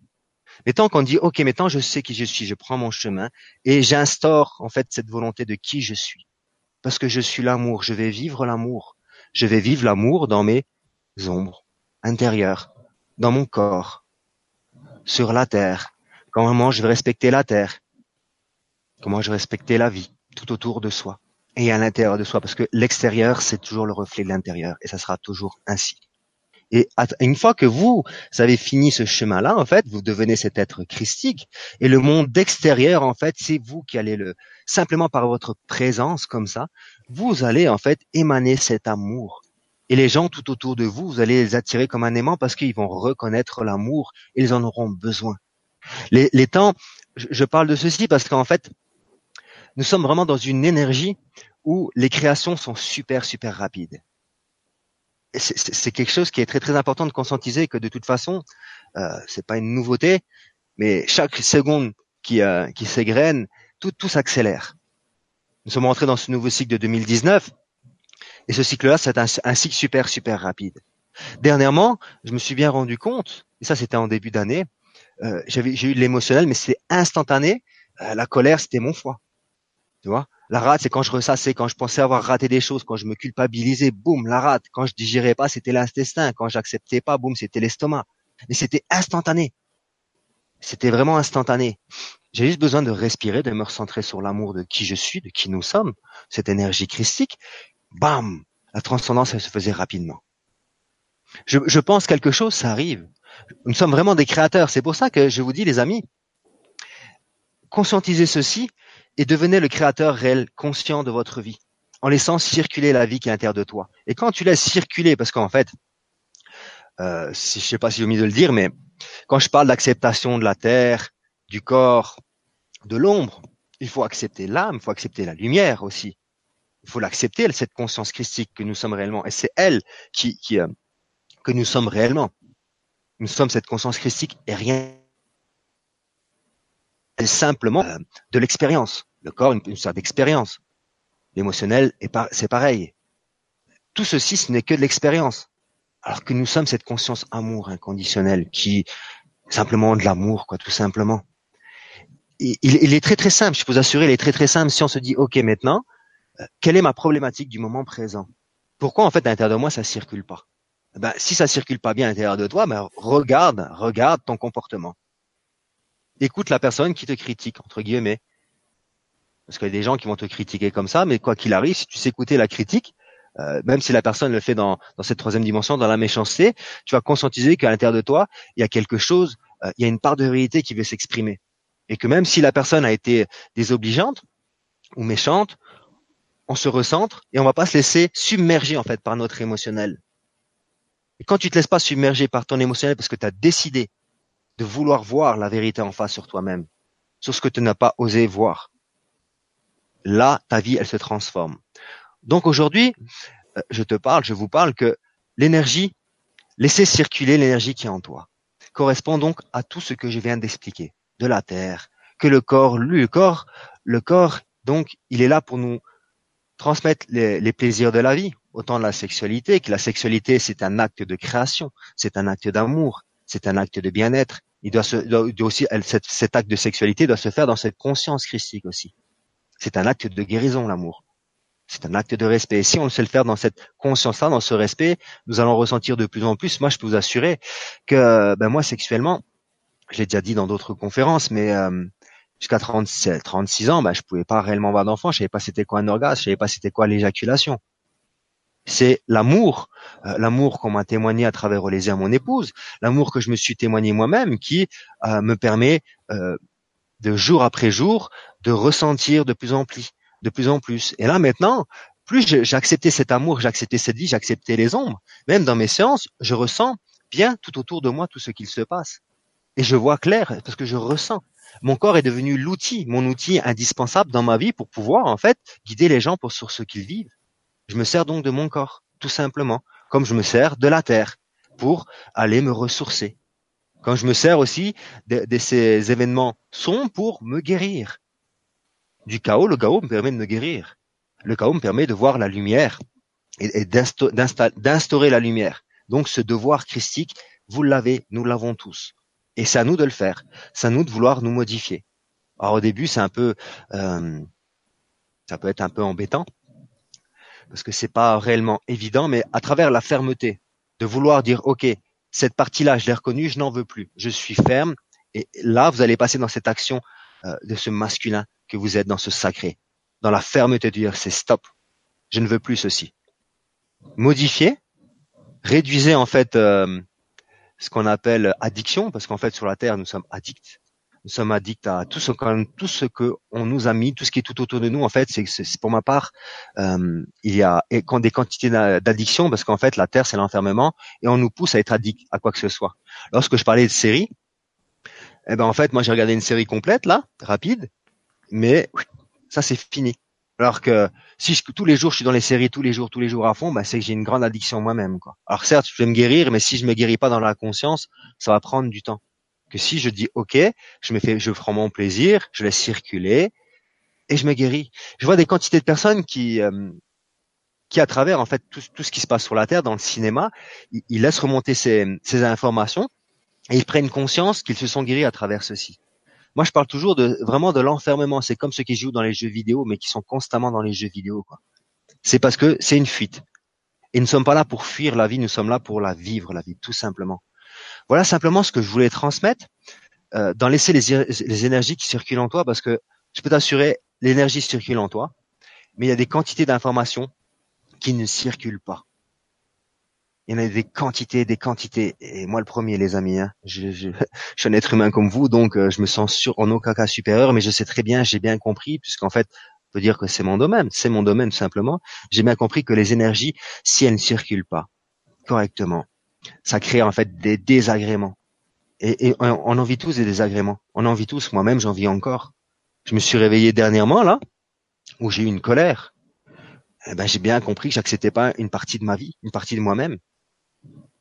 Mais tant qu'on dit, OK, maintenant je sais qui je suis, je prends mon chemin et j'instaure en fait cette volonté de qui je suis. Parce que je suis l'amour, je vais vivre l'amour. Je vais vivre l'amour dans mes ombres intérieures, dans mon corps, sur la terre. Comment je vais respecter la terre? Comment je vais respecter la vie tout autour de soi et à l'intérieur de soi, parce que l'extérieur, c'est toujours le reflet de l'intérieur, et ça sera toujours ainsi. Et une fois que vous avez fini ce chemin-là, en fait, vous devenez cet être christique, et le monde extérieur, en fait, c'est vous qui allez le, simplement par votre présence comme ça, vous allez en fait émaner cet amour. Et les gens tout autour de vous, vous allez les attirer comme un aimant parce qu'ils vont reconnaître l'amour, ils en auront besoin. Les temps, je parle de ceci parce qu'en fait, nous sommes vraiment dans une énergie où les créations sont super, super rapides. C'est quelque chose qui est très, très important de conscientiser que de toute façon, euh, c'est pas une nouveauté, mais chaque seconde qui, euh, qui s'égrène, tout, tout s'accélère. Nous sommes entrés dans ce nouveau cycle de 2019, et ce cycle-là, c'est un, un, cycle super, super rapide. Dernièrement, je me suis bien rendu compte, et ça c'était en début d'année, euh, j'ai eu de l'émotionnel, mais c'est instantané. Euh, la colère, c'était mon foie. Tu vois? La rate, c'est quand je ressassais, quand je pensais avoir raté des choses, quand je me culpabilisais, boum, la rate. Quand je digérais pas, c'était l'intestin. Quand j'acceptais pas, boum, c'était l'estomac. Mais c'était instantané. C'était vraiment instantané. J'ai juste besoin de respirer, de me recentrer sur l'amour de qui je suis, de qui nous sommes, cette énergie christique. Bam La transcendance, elle se faisait rapidement. Je, je pense quelque chose, ça arrive. Nous sommes vraiment des créateurs. C'est pour ça que je vous dis, les amis, conscientisez ceci et devenez le créateur réel, conscient de votre vie, en laissant circuler la vie qui est à l'intérieur de toi. Et quand tu laisses circuler, parce qu'en fait, euh, si, je sais pas si j'ai omis de le dire, mais quand je parle d'acceptation de la terre, du corps, de l'ombre, il faut accepter l'âme, il faut accepter la lumière aussi. Il faut l'accepter, cette conscience christique que nous sommes réellement. Et c'est elle qui, euh, que nous sommes réellement. Nous sommes cette conscience christique et rien simplement euh, de l'expérience. Le corps, une, sorte d'expérience. L'émotionnel, c'est pareil. Tout ceci, ce n'est que de l'expérience. Alors que nous sommes cette conscience amour inconditionnel qui, simplement de l'amour, quoi, tout simplement. Il, est très très simple, je peux vous assurer, il est très très simple si on se dit, ok, maintenant, euh, quelle est ma problématique du moment présent? Pourquoi en fait à l'intérieur de moi ça circule pas? Ben, si ça circule pas bien à l'intérieur de toi, ben, regarde, regarde ton comportement écoute la personne qui te critique, entre guillemets. Parce qu'il y a des gens qui vont te critiquer comme ça, mais quoi qu'il arrive, si tu sais écouter la critique, euh, même si la personne le fait dans, cette troisième dimension, dans la méchanceté, tu vas conscientiser qu'à l'intérieur de toi, il y a quelque chose, euh, il y a une part de vérité qui veut s'exprimer. Et que même si la personne a été désobligeante ou méchante, on se recentre et on va pas se laisser submerger en fait par notre émotionnel. Et quand tu te laisses pas submerger par ton émotionnel parce que tu as décidé de vouloir voir la vérité en face sur toi-même, sur ce que tu n'as pas osé voir. Là, ta vie, elle se transforme. Donc aujourd'hui, euh, je te parle, je vous parle que l'énergie, laisser circuler l'énergie qui est en toi, correspond donc à tout ce que je viens d'expliquer, de la terre, que le corps, lui, le corps, le corps, donc, il est là pour nous transmettre les, plaisirs de la vie, autant la sexualité, que la sexualité, c'est un acte de création, c'est un acte d'amour, c'est un acte de bien-être. Il doit se, doit aussi, cet, acte de sexualité doit se faire dans cette conscience christique aussi. C'est un acte de guérison, l'amour. C'est un acte de respect. Et si on sait le faire dans cette conscience-là, dans ce respect, nous allons ressentir de plus en plus. Moi, je peux vous assurer que, ben moi, sexuellement, je l'ai déjà dit dans d'autres conférences, mais euh, jusqu'à 37, 36 ans, ben, je pouvais pas réellement avoir d'enfant. Je savais pas c'était quoi un orgasme. Je savais pas c'était quoi l'éjaculation c'est l'amour, euh, l'amour qu'on m'a témoigné à travers Olésia, mon épouse, l'amour que je me suis témoigné moi-même, qui euh, me permet euh, de jour après jour de ressentir de plus en plus, de plus en plus. Et là maintenant, plus j'ai accepté cet amour, j'ai accepté cette vie, j'ai accepté les ombres. Même dans mes séances, je ressens bien tout autour de moi tout ce qu'il se passe. Et je vois clair parce que je ressens. Mon corps est devenu l'outil, mon outil indispensable dans ma vie pour pouvoir en fait guider les gens pour sur ce qu'ils vivent. Je me sers donc de mon corps, tout simplement, comme je me sers de la terre pour aller me ressourcer. Quand je me sers aussi de, ces événements sont pour me guérir. Du chaos, le chaos me permet de me guérir. Le chaos me permet de voir la lumière et, d'instaurer la lumière. Donc ce devoir christique, vous l'avez, nous l'avons tous. Et c'est à nous de le faire. C'est à nous de vouloir nous modifier. Alors au début, c'est un peu, euh, ça peut être un peu embêtant parce que c'est pas réellement évident, mais à travers la fermeté, de vouloir dire, ok, cette partie-là, je l'ai reconnue, je n'en veux plus, je suis ferme. Et là, vous allez passer dans cette action euh, de ce masculin que vous êtes dans ce sacré dans la fermeté de dire c'est stop, je ne veux plus ceci. Modifier, réduisez en fait euh, ce qu'on appelle addiction, parce qu'en fait sur la terre nous sommes addicts. Nous sommes addicts à tout ce qu'on que on nous a mis, tout ce qui est tout autour de nous. En fait, c'est pour ma part, euh, il y a des quantités d'addiction parce qu'en fait la terre c'est l'enfermement et on nous pousse à être addict à quoi que ce soit. Lorsque je parlais de série, eh ben en fait moi j'ai regardé une série complète là, rapide, mais ça c'est fini. Alors que si je, tous les jours je suis dans les séries, tous les jours, tous les jours à fond, bah, c'est que j'ai une grande addiction moi-même. Alors certes, je vais me guérir, mais si je me guéris pas dans la conscience, ça va prendre du temps. Que si je dis OK, je me fais, je prends mon plaisir, je laisse circuler et je me guéris. Je vois des quantités de personnes qui, euh, qui à travers en fait tout, tout, ce qui se passe sur la terre, dans le cinéma, ils, laissent remonter ces, ces informations et ils prennent conscience qu'ils se sont guéris à travers ceci. Moi, je parle toujours de vraiment de l'enfermement. C'est comme ceux qui jouent dans les jeux vidéo, mais qui sont constamment dans les jeux vidéo. C'est parce que c'est une fuite. Et nous ne sommes pas là pour fuir la vie, nous sommes là pour la vivre, la vie, tout simplement. Voilà simplement ce que je voulais transmettre, euh, d'en laisser les, énergies qui circulent en toi, parce que je peux t'assurer, l'énergie circule en toi, mais il y a des quantités d'informations qui ne circulent pas il y en a des quantités, des quantités. Et moi, le premier, les amis, hein, je, *laughs* suis un être humain comme vous, donc euh, je me sens en aucun cas supérieur, mais je sais très bien, j'ai bien compris, puisqu'en fait, on peut dire que c'est mon domaine, c'est mon domaine simplement. J'ai bien compris que les énergies, si elles ne circulent pas correctement, ça crée en fait des désagréments. Et, et on, en vit tous des désagréments. On en vit tous. Moi-même, j'en vis encore. Je me suis réveillé dernièrement là, où j'ai eu une colère. Eh ben, j'ai bien compris que j'acceptais pas une partie de ma vie, une partie de moi-même.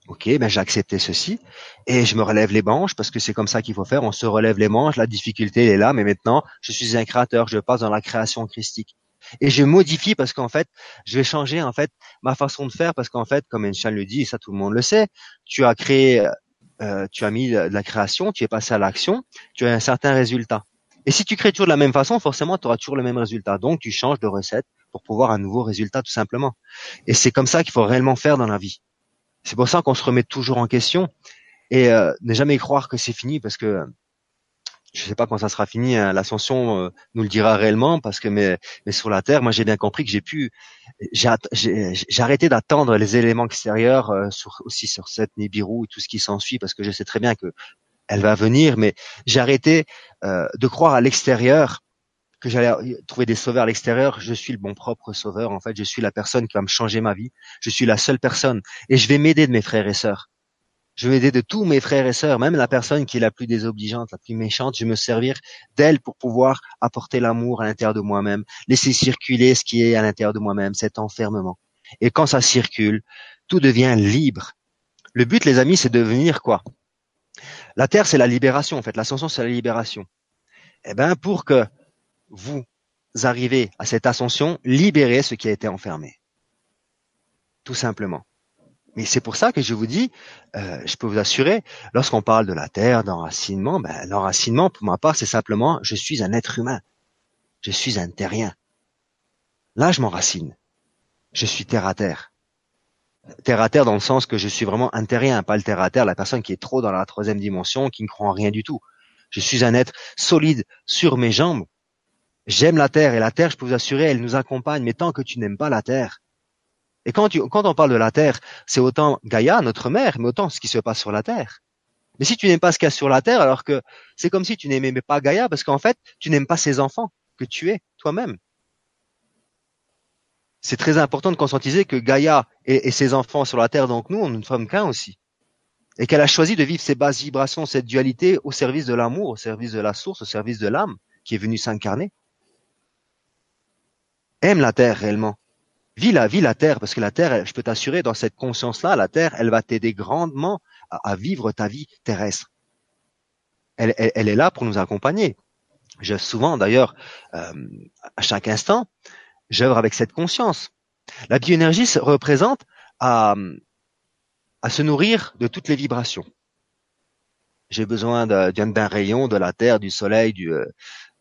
Ok, ben j'ai accepté ceci et je me relève les manches parce que c'est comme ça qu'il faut faire. On se relève les manches, la difficulté est là, mais maintenant je suis un créateur, je passe dans la création christique et je modifie parce qu'en fait je vais changer en fait ma façon de faire parce qu'en fait comme Einstein le dit, et ça tout le monde le sait, tu as créé, euh, tu as mis de la création, tu es passé à l'action, tu as un certain résultat. Et si tu crées toujours de la même façon, forcément tu auras toujours le même résultat. Donc tu changes de recette pour pouvoir un nouveau résultat tout simplement. Et c'est comme ça qu'il faut réellement faire dans la vie. C'est pour ça qu'on se remet toujours en question et euh, ne jamais croire que c'est fini parce que je sais pas quand ça sera fini. Hein, L'ascension euh, nous le dira réellement parce que mais, sur la terre, moi j'ai bien compris que j'ai pu, j'ai arrêté d'attendre les éléments extérieurs euh, sur, aussi sur cette Nibiru et tout ce qui s'ensuit parce que je sais très bien que elle va venir, mais j'ai arrêté euh, de croire à l'extérieur que j'allais trouver des sauveurs à l'extérieur, je suis le bon propre sauveur. En fait, je suis la personne qui va me changer ma vie. Je suis la seule personne. Et je vais m'aider de mes frères et sœurs. Je vais m'aider de tous mes frères et sœurs, même la personne qui est la plus désobligeante, la plus méchante. Je vais me servir d'elle pour pouvoir apporter l'amour à l'intérieur de moi-même, laisser circuler ce qui est à l'intérieur de moi-même, cet enfermement. Et quand ça circule, tout devient libre. Le but, les amis, c'est de devenir quoi? La terre, c'est la libération. En fait, l'ascension, c'est la libération. Eh ben, pour que vous arrivez à cette ascension, libérez ce qui a été enfermé. Tout simplement. Mais c'est pour ça que je vous dis, euh, je peux vous assurer, lorsqu'on parle de la terre, d'enracinement, ben, l'enracinement, pour ma part, c'est simplement, je suis un être humain. Je suis un terrien. Là, je m'enracine. Je suis terre à terre. Terre à terre dans le sens que je suis vraiment un terrien, pas le terre à terre, la personne qui est trop dans la troisième dimension, qui ne croit en rien du tout. Je suis un être solide sur mes jambes, J'aime la terre et la terre, je peux vous assurer, elle nous accompagne. Mais tant que tu n'aimes pas la terre, et quand, on parle de la terre, c'est autant Gaïa, notre mère, mais autant ce qui se passe sur la terre. Mais si tu n'aimes pas ce qu'il y a sur la terre, alors que c'est comme si tu n'aimais pas Gaïa, parce qu'en fait, tu n'aimes pas ses enfants que tu es toi-même. c'est très important de conscientiser que Gaïa et, ses enfants sur la Terre, donc nous, on ne sommes qu'un aussi. Et qu'elle a choisi de vivre ces basses vibrations, cette dualité au service de l'amour, au service de la source, au service de l'âme qui est venue s'incarner. Aime la Terre réellement. Vis la, vis la Terre, parce que la Terre, je peux t'assurer, dans cette conscience-là, la Terre, elle va t'aider grandement à, vivre ta vie terrestre. Elle, elle, est là pour nous accompagner. Je souvent, d'ailleurs, euh, à chaque instant, j'œuvre avec cette conscience. La bioénergie représente à, à se nourrir de toutes les vibrations. J'ai besoin d'un rayon, de la terre, du soleil, du, euh,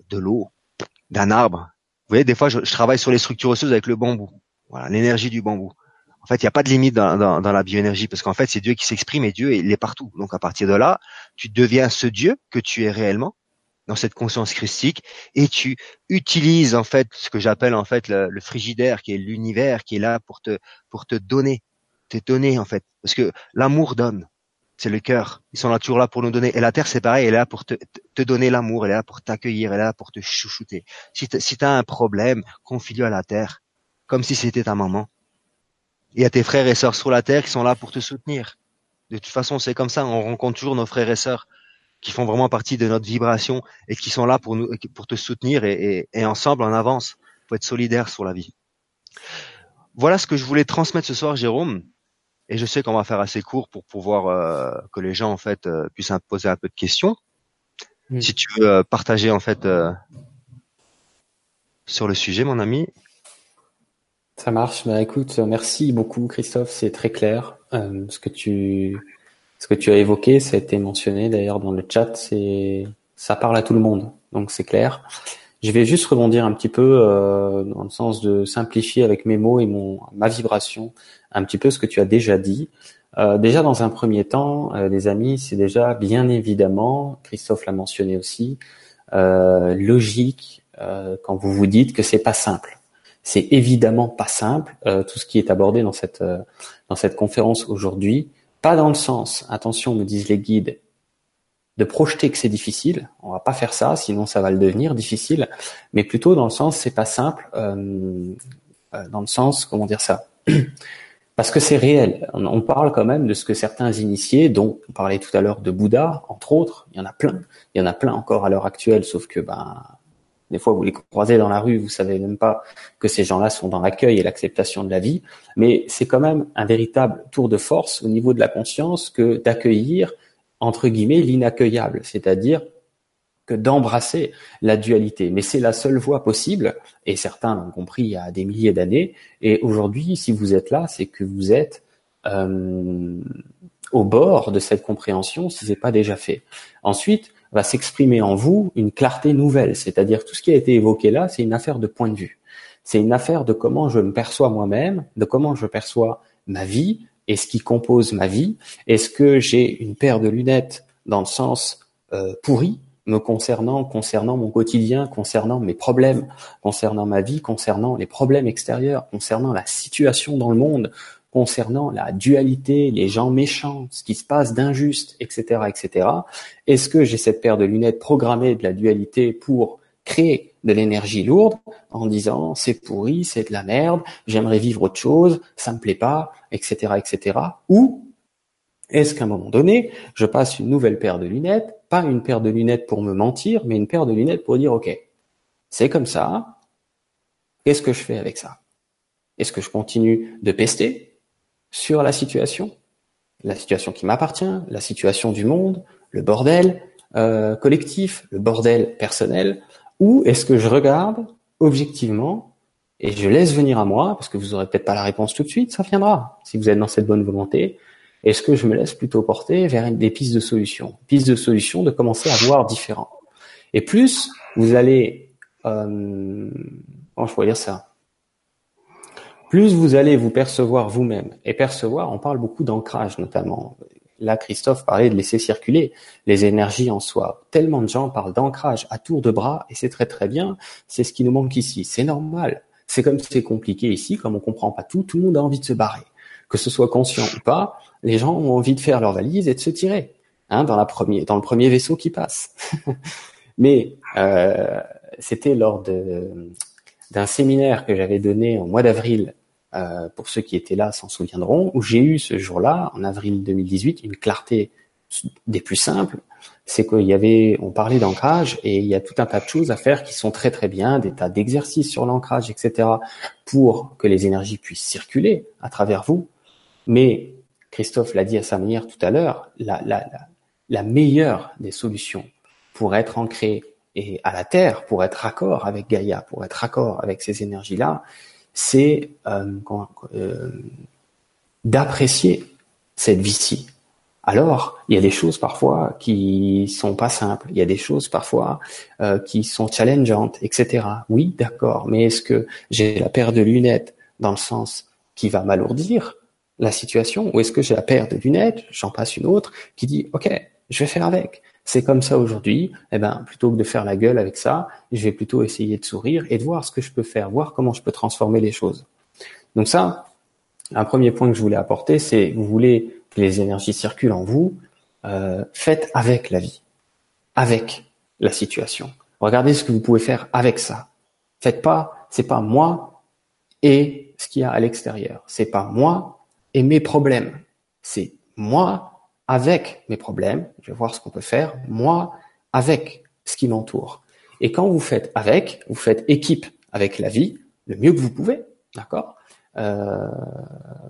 de l'eau, d'un arbre. Vous voyez, des fois, je, travaille sur les structures osseuses avec le bambou. Voilà, l'énergie du bambou. En fait, il n'y a pas de limite dans, dans, dans la bioénergie parce qu'en fait, c'est Dieu qui s'exprime et Dieu, il est partout. Donc, à partir de là, tu deviens ce Dieu que tu es réellement dans cette conscience christique et tu utilises en fait ce que j'appelle en fait le, frigidaire qui est l'univers qui est là pour te pour te donner te donner en fait. Parce que l'amour donne. C'est le cœur. Ils sont là toujours là pour nous donner. Et la terre c'est pareil. Elle est là pour te, te donner l'amour. Elle est là pour t'accueillir. Elle est là pour te chouchouter. Si tu si as un problème confie-le à la terre comme si c'était ta maman il y a tes frères et sœurs sur la terre qui sont là pour te soutenir de toute façon c'est comme ça on rencontre toujours nos frères et sœurs qui font vraiment partie de notre vibration et qui sont là pour nous, pour te soutenir et, et, ensemble en avance, pour être solidaires sur la vie. Voilà ce que je voulais transmettre ce soir, Jérôme. Et je sais qu'on va faire assez court pour pouvoir euh, que les gens en fait euh, puissent poser un peu de questions. Si tu veux euh, partager en fait sur le sujet, mon ami. Ça marche. Bah écoute, merci beaucoup, Christophe. C'est très clair ce que tu ce que tu as évoqué, ça a été mentionné d'ailleurs dans le chat, c'est ça parle à tout le monde, donc c'est clair. Je vais juste rebondir un petit peu euh, dans le sens de simplifier avec mes mots et mon ma vibration un petit peu ce que tu as déjà dit. Euh, déjà dans un premier temps, euh, les amis, c'est déjà bien évidemment, Christophe l'a mentionné aussi, euh, logique euh, quand vous vous dites que c'est pas simple. C'est évidemment pas simple tout ce qui est abordé dans cette dans cette conférence aujourd'hui. Pas dans le sens, attention, me disent les guides, de projeter que c'est difficile. On va pas faire ça, sinon ça va le devenir difficile. Mais plutôt dans le sens, c'est pas simple. Euh, euh, dans le sens, comment dire ça *clears throat* Parce que c'est réel. On parle quand même de ce que certains initiés, dont on parlait tout à l'heure de Bouddha, entre autres, il y en a plein. Il y en a plein encore à l'heure actuelle, sauf que ben des fois, vous les croisez dans la rue, vous savez même pas que ces gens-là sont dans l'accueil et l'acceptation de la vie. Mais c'est quand même un véritable tour de force au niveau de la conscience que d'accueillir, entre guillemets, l'inaccueillable. C'est-à-dire que d'embrasser la dualité. Mais c'est la seule voie possible, et certains l'ont compris il y a des milliers d'années. Et aujourd'hui, si vous êtes là, c'est que vous êtes euh, au bord de cette compréhension, si c'est pas déjà fait. Ensuite, va s'exprimer en vous une clarté nouvelle, c'est-à-dire tout ce qui a été évoqué là, c'est une affaire de point de vue. C'est une affaire de comment je me perçois moi-même, de comment je perçois ma vie et ce qui compose ma vie. Est-ce que j'ai une paire de lunettes dans le sens euh, pourri me concernant, concernant mon quotidien, concernant mes problèmes, concernant ma vie, concernant les problèmes extérieurs, concernant la situation dans le monde, concernant la dualité, les gens méchants, ce qui se passe d'injuste, etc., etc. Est-ce que j'ai cette paire de lunettes programmée de la dualité pour créer de l'énergie lourde en disant c'est pourri, c'est de la merde, j'aimerais vivre autre chose, ça me plaît pas, etc., etc. Ou est-ce qu'à un moment donné, je passe une nouvelle paire de lunettes, pas une paire de lunettes pour me mentir, mais une paire de lunettes pour dire ok, c'est comme ça, qu'est-ce que je fais avec ça? Est-ce que je continue de pester? Sur la situation, la situation qui m'appartient, la situation du monde, le bordel euh, collectif, le bordel personnel, ou est-ce que je regarde objectivement et je laisse venir à moi, parce que vous aurez peut-être pas la réponse tout de suite, ça viendra, si vous êtes dans cette bonne volonté, est-ce que je me laisse plutôt porter vers des pistes de solutions, pistes de solutions de commencer à voir différent. Et plus vous allez, euh, comment je pourrais dire ça, plus vous allez vous percevoir vous-même et percevoir, on parle beaucoup d'ancrage notamment. Là, Christophe parlait de laisser circuler les énergies en soi. Tellement de gens parlent d'ancrage à tour de bras et c'est très très bien. C'est ce qui nous manque ici. C'est normal. C'est comme c'est compliqué ici, comme on comprend pas tout, tout le monde a envie de se barrer. Que ce soit conscient ou pas, les gens ont envie de faire leur valise et de se tirer hein, dans, la premier, dans le premier vaisseau qui passe. *laughs* Mais euh, c'était lors d'un séminaire que j'avais donné au mois d'avril. Euh, pour ceux qui étaient là s'en souviendront, où j'ai eu ce jour-là, en avril 2018, une clarté des plus simples, c'est qu'il y avait, on parlait d'ancrage et il y a tout un tas de choses à faire qui sont très très bien, des tas d'exercices sur l'ancrage, etc., pour que les énergies puissent circuler à travers vous. Mais Christophe l'a dit à sa manière tout à l'heure, la, la, la, la meilleure des solutions pour être ancré et à la terre, pour être raccord avec Gaïa, pour être raccord avec ces énergies-là, c'est euh, euh, d'apprécier cette vie-ci. Alors, il y a des choses parfois qui sont pas simples, il y a des choses parfois euh, qui sont challengeantes, etc. Oui, d'accord, mais est-ce que j'ai la paire de lunettes dans le sens qui va m'alourdir la situation, ou est-ce que j'ai la paire de lunettes, j'en passe une autre, qui dit, ok, je vais faire avec. C'est comme ça aujourd'hui. Eh ben, plutôt que de faire la gueule avec ça, je vais plutôt essayer de sourire et de voir ce que je peux faire, voir comment je peux transformer les choses. Donc ça, un premier point que je voulais apporter, c'est vous voulez que les énergies circulent en vous, euh, faites avec la vie, avec la situation. Regardez ce que vous pouvez faire avec ça. Faites pas, c'est pas moi et ce qu'il y a à l'extérieur. C'est pas moi et mes problèmes. C'est moi avec mes problèmes, je vais voir ce qu'on peut faire, moi avec ce qui m'entoure. Et quand vous faites avec, vous faites équipe avec la vie, le mieux que vous pouvez, d'accord? Euh,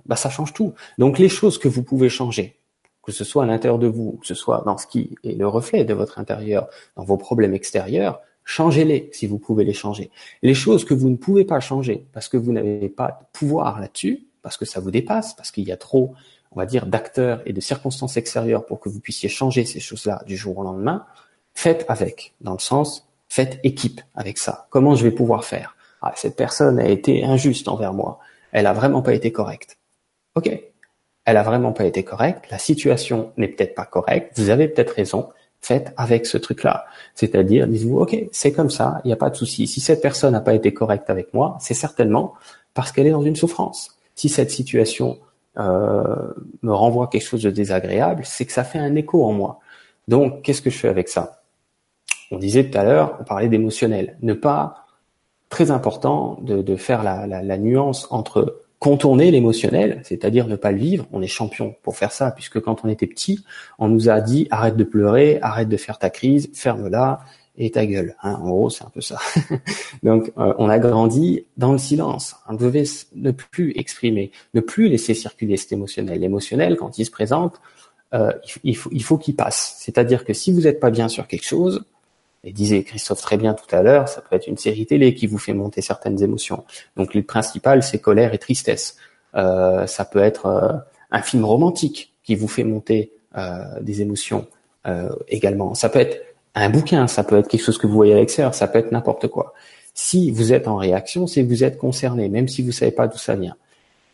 bah ça change tout. Donc les choses que vous pouvez changer, que ce soit à l'intérieur de vous, que ce soit dans ce qui est le reflet de votre intérieur, dans vos problèmes extérieurs, changez-les si vous pouvez les changer. Les choses que vous ne pouvez pas changer parce que vous n'avez pas de pouvoir là-dessus, parce que ça vous dépasse, parce qu'il y a trop on va dire, d'acteurs et de circonstances extérieures pour que vous puissiez changer ces choses-là du jour au lendemain, faites avec, dans le sens, faites équipe avec ça. Comment je vais pouvoir faire? Ah, Cette personne a été injuste envers moi. Elle a vraiment pas été correcte. Ok, elle a vraiment pas été correcte. La situation n'est peut-être pas correcte. Vous avez peut-être raison. Faites avec ce truc-là. C'est-à-dire, dites-vous, ok, c'est comme ça, il n'y a pas de souci. Si cette personne n'a pas été correcte avec moi, c'est certainement parce qu'elle est dans une souffrance. Si cette situation euh, me renvoie quelque chose de désagréable, c'est que ça fait un écho en moi. Donc, qu'est-ce que je fais avec ça? On disait tout à l'heure, on parlait d'émotionnel. Ne pas, très important de, de faire la, la, la, nuance entre contourner l'émotionnel, c'est-à-dire ne pas le vivre. On est champion pour faire ça, puisque quand on était petit, on nous a dit arrête de pleurer, arrête de faire ta crise, ferme-la, et ta gueule. Hein, en gros, c'est un peu ça. *laughs* Donc, euh, on a grandi dans le silence. On devait ne plus exprimer, ne plus laisser circuler cet émotionnel. L'émotionnel, quand il se présente, euh, il, faut, il faut qu'il passe. C'est-à-dire que si vous n'êtes pas bien sur quelque chose, et disait Christophe très bien tout à l'heure, ça peut être une série télé qui vous fait monter certaines émotions. Donc, le principal, c'est colère et tristesse. Euh, ça peut être un film romantique qui vous fait monter des émotions également. Ça peut être un bouquin, ça peut être quelque chose que vous voyez à l'extérieur, ça peut être n'importe quoi. Si vous êtes en réaction, c'est que vous êtes concerné, même si vous savez pas d'où ça vient.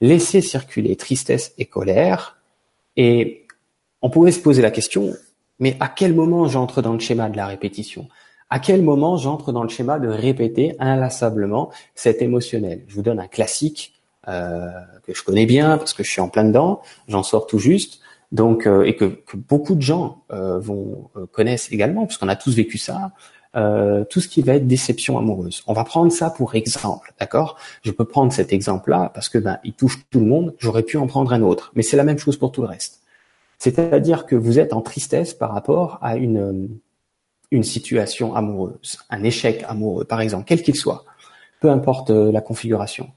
Laissez circuler tristesse et colère, et on pourrait se poser la question, mais à quel moment j'entre dans le schéma de la répétition? À quel moment j'entre dans le schéma de répéter inlassablement cet émotionnel? Je vous donne un classique euh, que je connais bien parce que je suis en plein dedans, j'en sors tout juste. Donc euh, et que, beaucoup de gens euh, vont euh, connaissent également, puisqu'on a tous vécu ça. tout ce qui va être déception amoureuse. On va prendre ça pour exemple, d'accord? Je peux prendre cet exemple-là parce que ben il touche tout le monde. J'aurais pu en prendre un autre, mais c'est la même chose pour tout le reste. C'est-à-dire que vous êtes en tristesse par rapport à une une situation amoureuse, un échec amoureux, par exemple, quel qu'il soit, peu importe la configuration.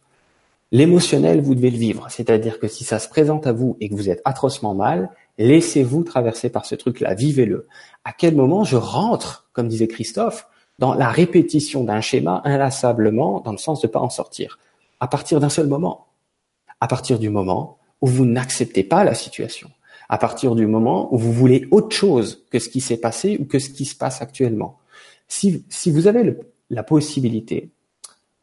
L'émotionnel, vous devez le vivre. C'est-à-dire que si ça se présente à vous et que vous êtes atrocement mal, laissez-vous traverser par ce truc-là, vivez-le. À quel moment je rentre, comme disait Christophe, dans la répétition d'un schéma inlassablement, dans le sens de pas en sortir? À partir d'un seul moment. À partir du moment où vous n'acceptez pas la situation. À partir du moment où vous voulez autre chose que ce qui s'est passé ou que ce qui se passe actuellement. Si, si vous avez la possibilité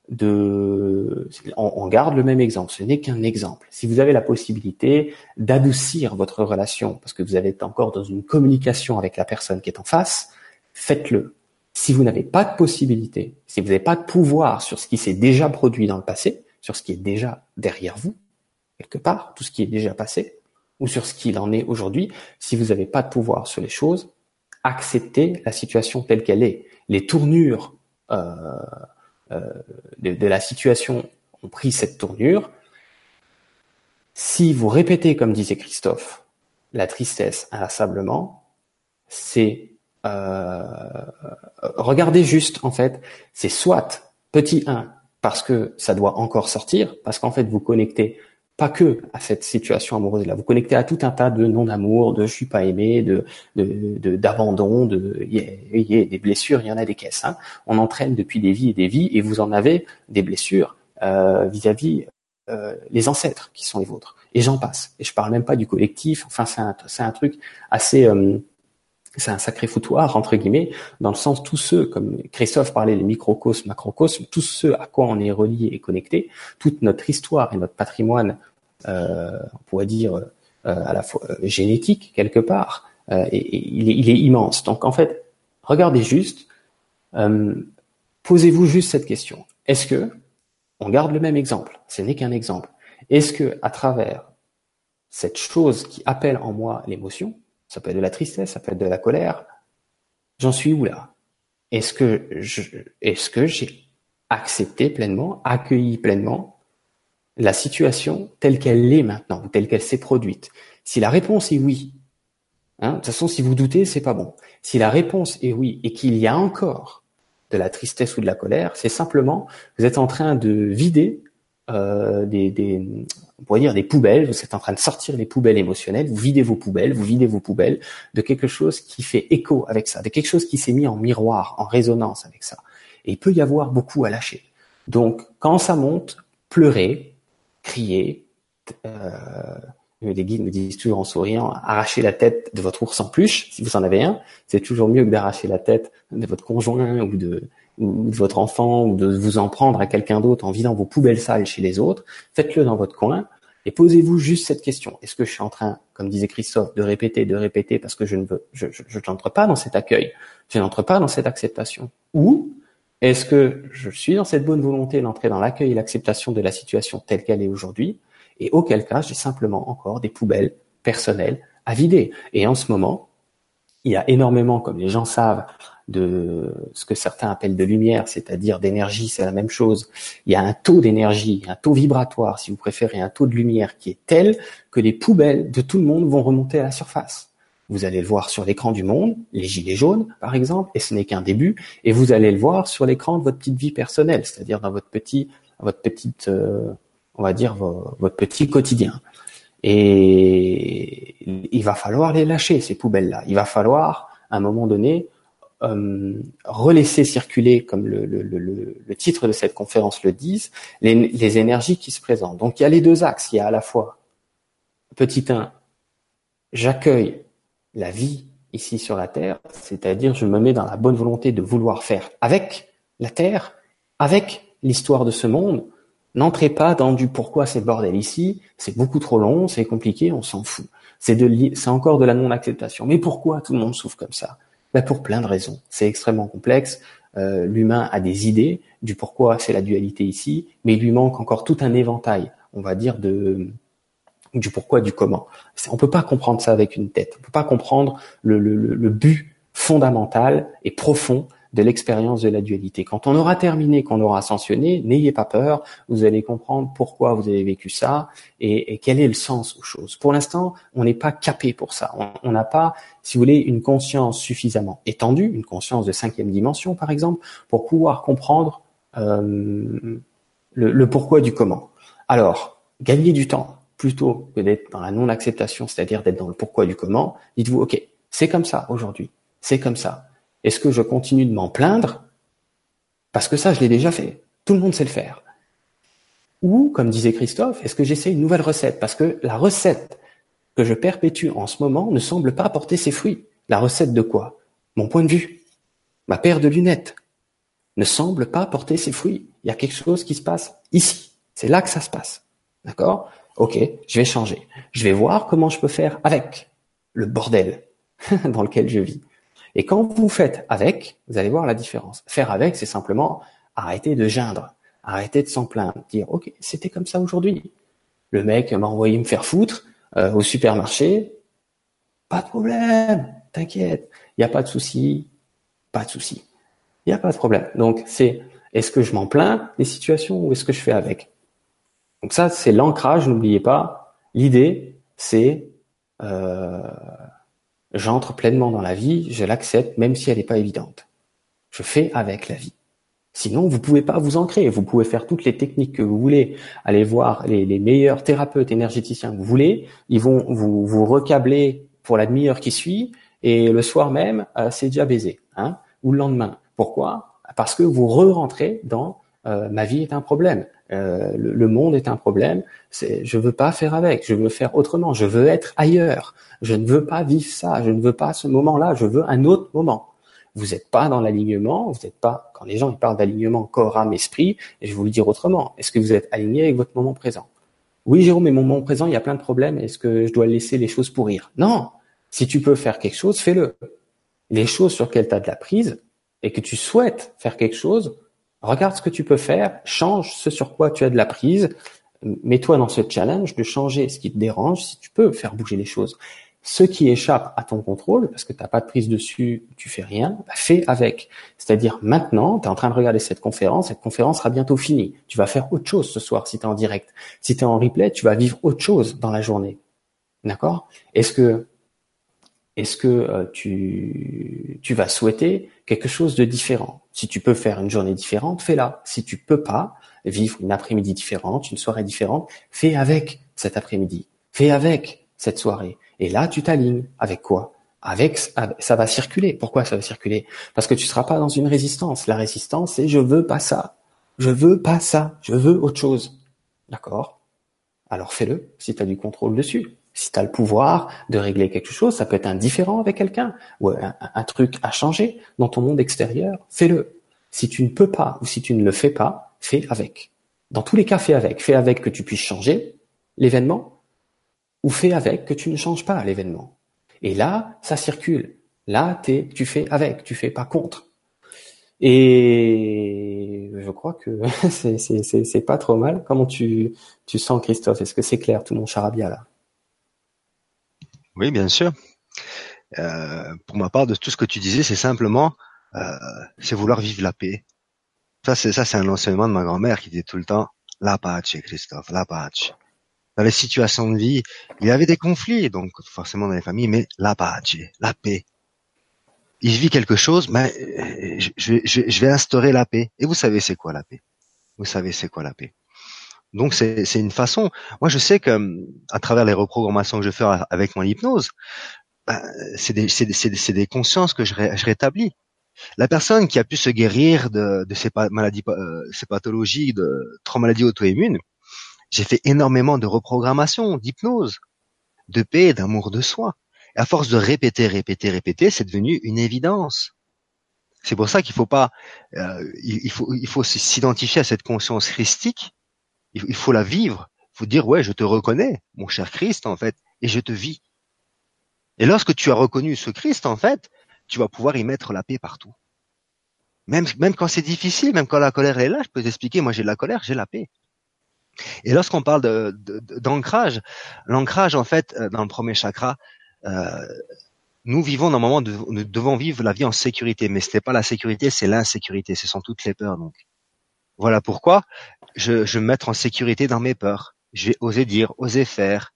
de, on, garde le même exemple, ce n'est qu'un exemple. Si vous avez la possibilité d'adoucir votre relation, parce que vous êtes encore dans une communication avec la personne qui est en face, faites-le. Si vous n'avez pas de possibilité, si vous n'avez pas de pouvoir sur ce qui s'est déjà produit dans le passé, sur ce qui est déjà derrière vous, quelque part, tout ce qui est déjà passé, ou sur ce qu'il en est aujourd'hui, si vous n'avez pas de pouvoir sur les choses, acceptez la situation telle qu'elle est. Les tournures euh, de, de, la situation ont pris cette tournure. Si vous répétez, comme disait Christophe, la tristesse inlassablement, c'est euh, regardez juste en fait, c'est soit petit 1 parce que ça doit encore sortir, parce qu'en fait vous connectez pas que à cette situation amoureuse là, vous connectez à tout un tas de non-amour, de je suis pas aimé, de d'abandon, de, de, y a, des blessures, il y en a des caisses. Hein. On entraîne depuis des vies et des vies, et vous en avez des blessures euh, vis-à-vis euh, les ancêtres qui sont les vôtres. Et j'en passe. Et je parle même pas du collectif. Enfin, c'est un, un truc assez euh, c'est un sacré foutoir entre guillemets, dans le sens tous ceux, comme Christophe parlait, les microcosmes, macrocosmes, tous ceux à quoi on est relié et connecté, toute notre histoire et notre patrimoine, euh, on pourrait dire euh, à la fois euh, génétique quelque part, euh, il, est, il, est, immense. Donc en fait, regardez juste, euh, posez-vous juste cette question est-ce que on garde le même exemple? Ce n'est qu'un exemple. Est-ce que à travers cette chose qui appelle en moi l'émotion, ça peut être de la tristesse, ça peut être de la colère. J'en suis où là? Est-ce que je, est-ce que j'ai accepté pleinement, accueilli pleinement la situation telle qu'elle est maintenant, telle qu'elle s'est produite? Si la réponse est oui, hein, de toute façon, si vous doutez, c'est pas bon. Si la réponse est oui et qu'il y a encore de la tristesse ou de la colère, c'est simplement vous êtes en train de vider euh, des, des, on pourrait dire des poubelles. Vous êtes en train de sortir les poubelles émotionnelles. Vous videz vos poubelles, vous videz vos poubelles de quelque chose qui fait écho avec ça, de quelque chose qui s'est mis en miroir, en résonance avec ça. Et il peut y avoir beaucoup à lâcher. Donc, quand ça monte, pleurez, criez. Euh, les guides me disent toujours en souriant, arrachez la tête de votre ours en peluche, si vous en avez un. C'est toujours mieux que d'arracher la tête de votre conjoint ou de, ou de votre enfant ou de vous en prendre à quelqu'un d'autre en vidant vos poubelles sales chez les autres, faites-le dans votre coin et posez-vous juste cette question. Est-ce que je suis en train, comme disait Christophe, de répéter, de répéter parce que je ne veux, je, je, n'entre pas dans cet accueil, je n'entre pas dans cette acceptation? Ou est-ce que je suis dans cette bonne volonté d'entrer dans l'accueil et l'acceptation de la situation telle qu'elle est aujourd'hui et auquel cas j'ai simplement encore des poubelles personnelles à vider. Et en ce moment, il y a énormément, comme les gens savent, de ce que certains appellent de lumière, c'est-à-dire d'énergie, c'est la même chose. Il y a un taux d'énergie, un taux vibratoire, si vous préférez, un taux de lumière qui est tel que les poubelles de tout le monde vont remonter à la surface. Vous allez le voir sur l'écran du monde, les gilets jaunes, par exemple, et ce n'est qu'un début, et vous allez le voir sur l'écran de votre petite vie personnelle, c'est-à-dire dans votre petit, votre petite, euh, on va dire, votre petit quotidien. Et il va falloir les lâcher, ces poubelles-là. Il va falloir, à un moment donné, euh, relaisser circuler, comme le, le, le, titre de cette conférence le dit, les, les, énergies qui se présentent. Donc il y a les deux axes. Il y a à la fois, petit 1, j'accueille la vie ici sur la Terre, c'est-à-dire je me mets dans la bonne volonté de vouloir faire avec la Terre, avec l'histoire de ce monde. N'entrez pas dans du pourquoi c'est bordel ici, c'est beaucoup trop long, c'est compliqué, on s'en fout. C'est de, c'est encore de la non-acceptation. Mais pourquoi tout le monde souffre comme ça? Ben Pour plein de raisons. C'est extrêmement complexe. Euh, L'humain a des idées du pourquoi c'est la dualité ici, mais il lui manque encore tout un éventail, on va dire, de du pourquoi, du comment. On peut pas comprendre ça avec une tête. On peut pas comprendre le, le, le but fondamental et profond de l'expérience de la dualité. Quand on aura terminé, qu'on aura ascensionné, n'ayez pas peur, vous allez comprendre pourquoi vous avez vécu ça et, quel est le sens aux choses. Pour l'instant, on n'est pas capé pour ça. On n'a pas, si vous voulez, une conscience suffisamment étendue, une conscience de cinquième dimension par exemple, pour pouvoir comprendre euh, le, le pourquoi du comment. Alors, gagner du temps plutôt que d'être dans la non-acceptation, c'est-à-dire d'être dans le pourquoi du comment, dites-vous, OK, c'est comme ça aujourd'hui, c'est comme ça. Est-ce que je continue de m'en plaindre? Parce que ça, je l'ai déjà fait. Tout le monde sait le faire. Ou, comme disait Christophe, est-ce que j'essaie une nouvelle recette? Parce que la recette que je perpétue en ce moment ne semble pas porter ses fruits. La recette de quoi? Mon point de vue. Ma paire de lunettes ne semble pas porter ses fruits. Il y a quelque chose qui se passe ici. C'est là que ça se passe. D'accord? Ok, je vais changer. Je vais voir comment je peux faire avec le bordel *laughs* dans lequel je vis. Et quand vous faites avec, vous allez voir la différence. Faire avec, c'est simplement arrêter de geindre, arrêter de s'en plaindre, dire ok, c'était comme ça aujourd'hui. Le mec m'a envoyé me faire foutre euh, au supermarché, pas de problème, t'inquiète, il n'y a pas de souci, pas de souci, il n'y a pas de problème. Donc c'est Est-ce que je m'en plains des situations ou est-ce que je fais avec? Donc ça, c'est l'ancrage, n'oubliez pas. L'idée, c'est euh, j'entre pleinement dans la vie, je l'accepte même si elle n'est pas évidente. Je fais avec la vie. Sinon, vous pouvez pas vous ancrer. Vous pouvez faire toutes les techniques que vous voulez, aller voir les, les meilleurs thérapeutes énergéticiens que vous voulez. Ils vont vous, vous recabler pour la demi-heure qui suit et le soir même, euh, c'est déjà baisé. Hein, ou le lendemain. Pourquoi? Parce que vous re-rentrez dans euh, ma vie est un problème, euh, le, le, monde est un problème. C'est, je veux pas faire avec, je veux faire autrement, je veux être ailleurs. Je ne veux pas vivre ça, je ne veux pas ce moment-là, je veux un autre moment vous n'êtes pas dans l'alignement, vous n'êtes pas, quand les gens parlent d'alignement corps, âme, esprit, et je vais vous le dire autrement, est-ce que vous êtes aligné avec votre moment présent? Oui Jérôme, mais mon moment présent, il y a plein de problèmes, est-ce que je dois laisser les choses pourrir? Non Si tu peux faire quelque chose, fais-le. Les choses sur lesquelles tu as de la prise, et que tu souhaites faire quelque chose, regarde ce que tu peux faire, change ce sur quoi tu as de la prise, mets-toi dans ce challenge de changer ce qui te dérange, si tu peux faire bouger les choses. Ce qui échappe à ton contrôle, parce que tu n'as pas de prise dessus, tu fais rien, bah fais avec. C'est-à-dire maintenant, tu es en train de regarder cette conférence, cette conférence sera bientôt finie. Tu vas faire autre chose ce soir si tu es en direct. Si tu es en replay, tu vas vivre autre chose dans la journée. D'accord? Est-ce que est-ce que euh, tu, tu vas souhaiter quelque chose de différent? Si tu peux faire une journée différente, fais-la. Si tu peux pas vivre une après-midi différente, une soirée différente, fais avec cet après-midi. Fais avec cette soirée. Et là, tu t'alignes. Avec quoi? Avec, ça va circuler. Pourquoi ça va circuler? Parce que tu seras pas dans une résistance. La résistance, c'est je veux pas ça. Je veux pas ça. Je veux autre chose. D'accord? Alors fais-le si tu as du contrôle dessus. Si tu as le pouvoir de régler quelque chose, ça peut être indifférent avec quelqu'un ou un, un, truc à changer dans ton monde extérieur, fais-le. Si tu ne peux pas ou si tu ne le fais pas, fais avec. Dans tous les cas, fais avec. Fais avec que tu puisses changer l'événement ou fais avec que tu ne changes pas l'événement. Et là, ça circule. Là, tu fais avec, tu fais pas contre. Et je crois que *laughs* c'est pas trop mal. Comment tu, tu sens, Christophe? Est-ce que c'est clair, tout mon charabia là? Oui, bien sûr. Euh, pour ma part, de tout ce que tu disais, c'est simplement, euh, c'est vouloir vivre la paix. Ça, c'est ça, c'est un enseignement de ma grand-mère qui disait tout le temps, la pace, Christophe, la pace dans les situations de vie, il y avait des conflits, donc forcément dans les familles, mais la pace, la paix. Il vit quelque chose, mais euh, je, je, je vais instaurer la paix. Et vous savez c'est quoi la paix? Vous savez c'est quoi la paix? Donc c'est une façon. Moi je sais que à travers les reprogrammations que je fais avec mon hypnose, ben, c'est des, des, des, consciences que je, rétablis. La personne qui a pu se guérir de, de ces maladies, euh, ces pathologies, de trois maladies auto-immunes, j'ai fait énormément de reprogrammation, d'hypnose, de paix, d'amour de soi. Et à force de répéter, répéter, répéter, c'est devenu une évidence. C'est pour ça qu'il faut pas, euh, il, faut, il faut s'identifier à cette conscience christique. Il, faut la vivre. Il faut dire ouais, je te reconnais, mon cher Christ en fait, et je te vis. Et lorsque tu as reconnu ce Christ en fait, tu vas pouvoir y mettre la paix partout. Même, même quand c'est difficile, même quand la colère est là, je peux t'expliquer, moi j'ai de la colère, j'ai la paix. Et lorsqu'on parle d'ancrage, l'ancrage en fait euh, dans le premier chakra, euh, nous vivons normalement, nous devons vivre la vie en sécurité, mais ce n'est pas la sécurité, c'est l'insécurité, ce sont toutes les peurs donc. Voilà pourquoi je, je me mettre en sécurité dans mes peurs. Je vais oser dire, oser faire,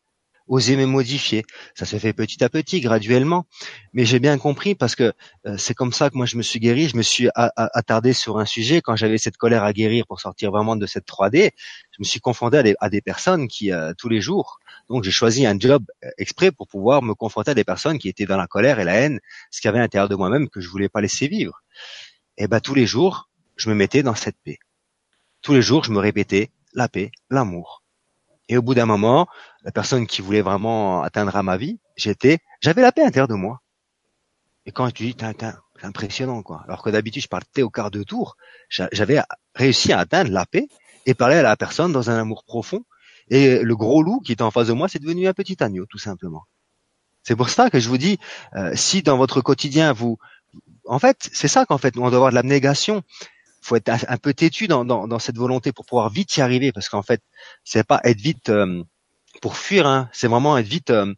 oser me modifier. Ça se fait petit à petit, graduellement. Mais j'ai bien compris parce que euh, c'est comme ça que moi je me suis guéri. Je me suis attardé sur un sujet quand j'avais cette colère à guérir pour sortir vraiment de cette 3D. Je me suis confronté à des, personnes qui euh, tous les jours. Donc j'ai choisi un job euh, exprès pour pouvoir me confronter à des personnes qui étaient dans la colère et la haine, ce qu'il y avait à l'intérieur de moi-même que je voulais pas laisser vivre. Et ben tous les jours, je me mettais dans cette paix. Tous les jours, je me répétais la paix, l'amour, et au bout d'un moment, la personne qui voulait vraiment atteindre à ma vie, j'étais, j'avais la paix à l'intérieur de moi. Et quand tu dis, c'est impressionnant, quoi. Alors que d'habitude, je partais au quart de tour, j'avais réussi à atteindre la paix et parler à la personne dans un amour profond. Et le gros loup qui était en face de moi, c'est devenu un petit agneau, tout simplement. C'est pour ça que je vous dis, euh, si dans votre quotidien vous, en fait, c'est ça qu'en fait, on doit avoir de l'abnégation faut être un peu têtu dans, cette volonté pour pouvoir vite y arriver parce qu'en fait c'est pas être vite euh, pour fuir hein, c'est vraiment être vite euh,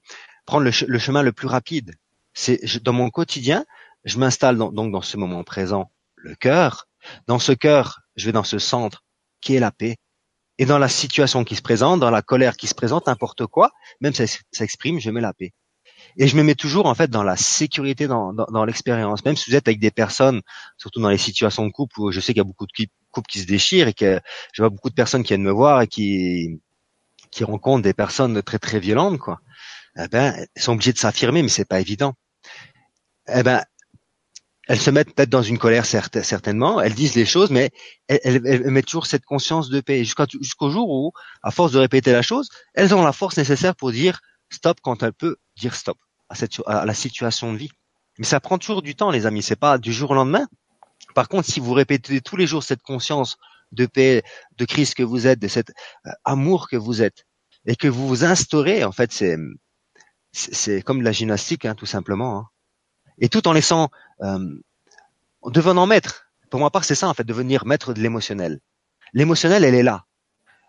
prendre le, le, chemin le plus rapide c'est dans mon quotidien je m'installe donc dans ce moment présent le cœur Dans ce cœur, je vais dans ce centre qui est la paix. Et dans la situation qui se présente, dans la colère qui se présente, n'importe quoi, même si ça s'exprime, je mets la paix. Et je me mets toujours en fait dans la sécurité, dans, dans, l'expérience. Même si vous êtes avec des personnes, surtout dans les situations de couple où je sais qu'il y a beaucoup de couples qui se déchirent et que je vois beaucoup de personnes qui viennent me voir et qui qui rencontrent des personnes très très violentes, quoi. Eh ben, elles sont obligées de s'affirmer, mais c'est pas évident. Eh ben, elles se mettent peut-être dans une colère certainement, elles disent les choses, mais elles, mettent toujours cette conscience de paix jusqu'au jour où, à force de répéter la chose, elles ont la force nécessaire pour dire stop quand elles peuvent dire stop à, cette, à la situation de vie. Mais ça prend toujours du temps, les amis. C'est pas du jour au lendemain. Par contre, si vous répétez tous les jours cette conscience de paix, de Christ que vous êtes, de cet euh, amour que vous êtes, et que vous vous instaurez, en fait, c'est c'est comme de la gymnastique, hein, tout simplement. Hein. Et tout en laissant, euh, en devenant maître. Pour ma part, c'est ça, en fait, devenir maître de l'émotionnel. L'émotionnel, elle est là.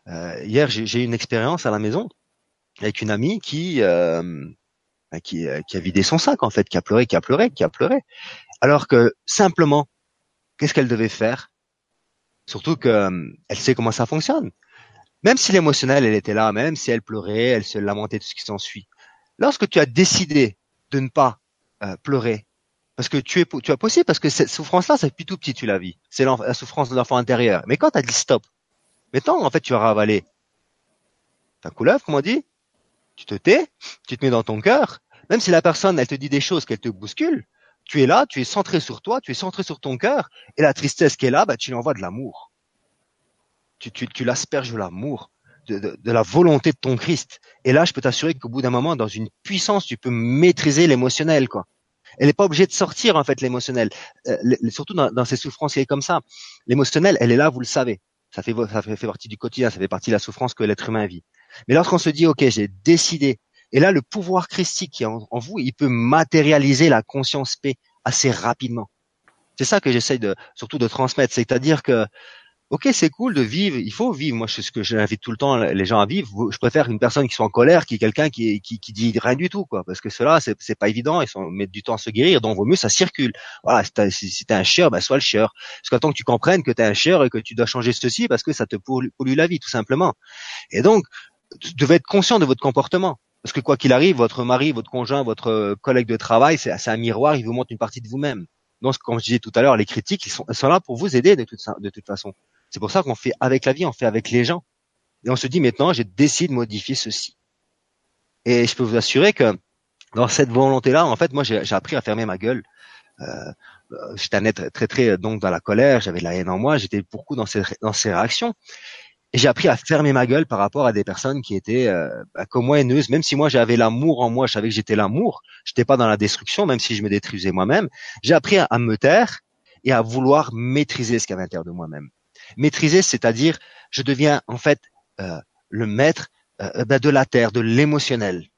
Euh, hier, j'ai eu une expérience à la maison avec une amie qui euh, qui, euh, qui a vidé son sac en fait, qui a pleuré, qui a pleuré, qui a pleuré, alors que simplement, qu'est-ce qu'elle devait faire? Surtout que euh, elle sait comment ça fonctionne. Même si l'émotionnel, elle était là, même si elle pleurait, elle se lamentait tout ce qui s'ensuit. Lorsque tu as décidé de ne pas euh, pleurer, parce que tu es, tu as possible, parce que cette souffrance-là, c'est depuis tout petit, tu la vis. C'est la souffrance de l'enfant intérieur. Mais quand tu as dit stop, maintenant, en fait, tu as ravalé ta couleuvre, comme on dit, tu te tais, tu te mets dans ton cœur, même si la personne, elle te dit des choses qu'elle te bouscule, tu es là, tu es centré sur toi, tu es centré sur ton cœur, et la tristesse qui est là, bah, tu lui envoies de l'amour. Tu, tu, tu l'asperges de l'amour, de, de, la volonté de ton Christ. Et là, je peux t'assurer qu'au bout d'un moment, dans une puissance, tu peux maîtriser l'émotionnel, quoi. Elle n'est pas obligée de sortir, en fait, l'émotionnel. Euh, surtout dans, dans, ces souffrances qui est comme ça. L'émotionnel, elle est là, vous le savez. Ça fait, ça fait partie du quotidien, ça fait partie de la souffrance que l'être humain vit. Mais lorsqu'on se dit, OK, j'ai décidé, et là, le pouvoir christique qui est en, vous, il peut matérialiser la conscience paix assez rapidement. C'est ça que j'essaye de, surtout de transmettre. C'est-à-dire que ok, c'est cool de vivre, il faut vivre. Moi, c'est ce que j'invite tout le temps les gens à vivre. Je préfère une personne qui soit en colère qui quelqu'un qui, qui, qui dit rien du tout, quoi. Parce que cela, c'est, c'est pas évident. Ils sont, mettent du temps à se guérir, donc vaut mieux ça circule. Voilà, si t'es, un chieur, ben sois le chieur. Parce temps que tu comprennes que t'es un chieur et que tu dois changer ceci parce que ça te pollue la vie, tout simplement. Et donc, vous devez être conscient de votre comportement. Parce que quoi qu'il arrive, votre mari, votre conjoint, votre collègue de travail, c'est, un miroir, il vous montre une partie de vous-même. Donc, comme je disais tout à l'heure, les critiques, ils sont, sont là pour vous aider de toute, de façon. C'est pour ça qu'on fait avec la vie, on fait avec les gens. Et on se dit maintenant, j'ai décidé de modifier ceci. Et je peux vous assurer que dans cette volonté-là, en fait, moi, j'ai appris à fermer ma gueule. Euh, euh, j'étais un être très, très, donc dans la colère, j'avais la haine en moi, j'étais beaucoup dans ces, dans ces réactions. Et j'ai appris à fermer ma gueule par rapport à des personnes qui étaient euh, bah, comme moi haineuses. Même si moi j'avais l'amour en moi, je savais que j'étais l'amour. J'étais pas dans la destruction, même si je me détruisais moi-même. J'ai appris à, me taire et à vouloir maîtriser ce qu'il y avait à l'intérieur de moi-même. Maîtriser, c'est-à-dire je deviens en fait euh, le maître euh, ben, de la terre, de l'émotionnel,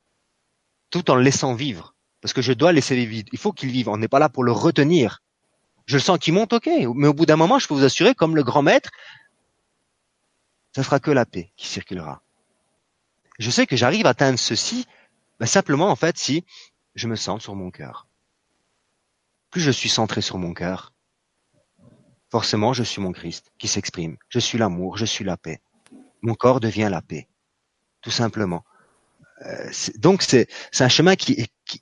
tout en le laissant vivre. Parce que je dois laisser vivre. Il faut qu'il vive. On n'est pas là pour le retenir. Je le sens qu'il monte, ok. Mais au bout d'un moment, je peux vous assurer, comme le grand maître, ça sera que la paix qui circulera. Je sais que j'arrive à atteindre ceci ben, simplement en fait si je me sens sur mon cœur. Plus je suis centré sur mon cœur, Forcément, je suis mon Christ qui s'exprime. Je suis l'amour, je suis la paix. Mon corps devient la paix, tout simplement. Euh, donc c'est un chemin qui, qui,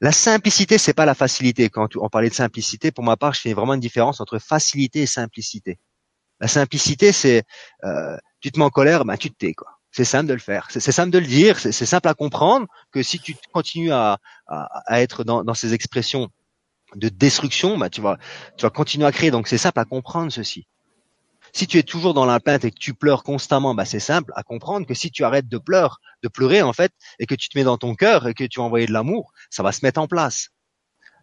la simplicité, c'est pas la facilité. Quand on parlait de simplicité, pour ma part, je fais vraiment une différence entre facilité et simplicité. La simplicité, c'est euh, tu te mets en colère, ben tu te tais quoi. C'est simple de le faire. C'est simple de le dire. C'est simple à comprendre que si tu continues à, à, être dans, ces expressions de destruction, bah, tu vas, tu vas continuer à créer. Donc c'est simple à comprendre ceci. Si tu es toujours dans la plainte et que tu pleures constamment, bah, c'est simple à comprendre que si tu arrêtes de pleurer, de pleurer en fait, et que tu te mets dans ton cœur et que tu vas envoyer de l'amour, ça va se mettre en place.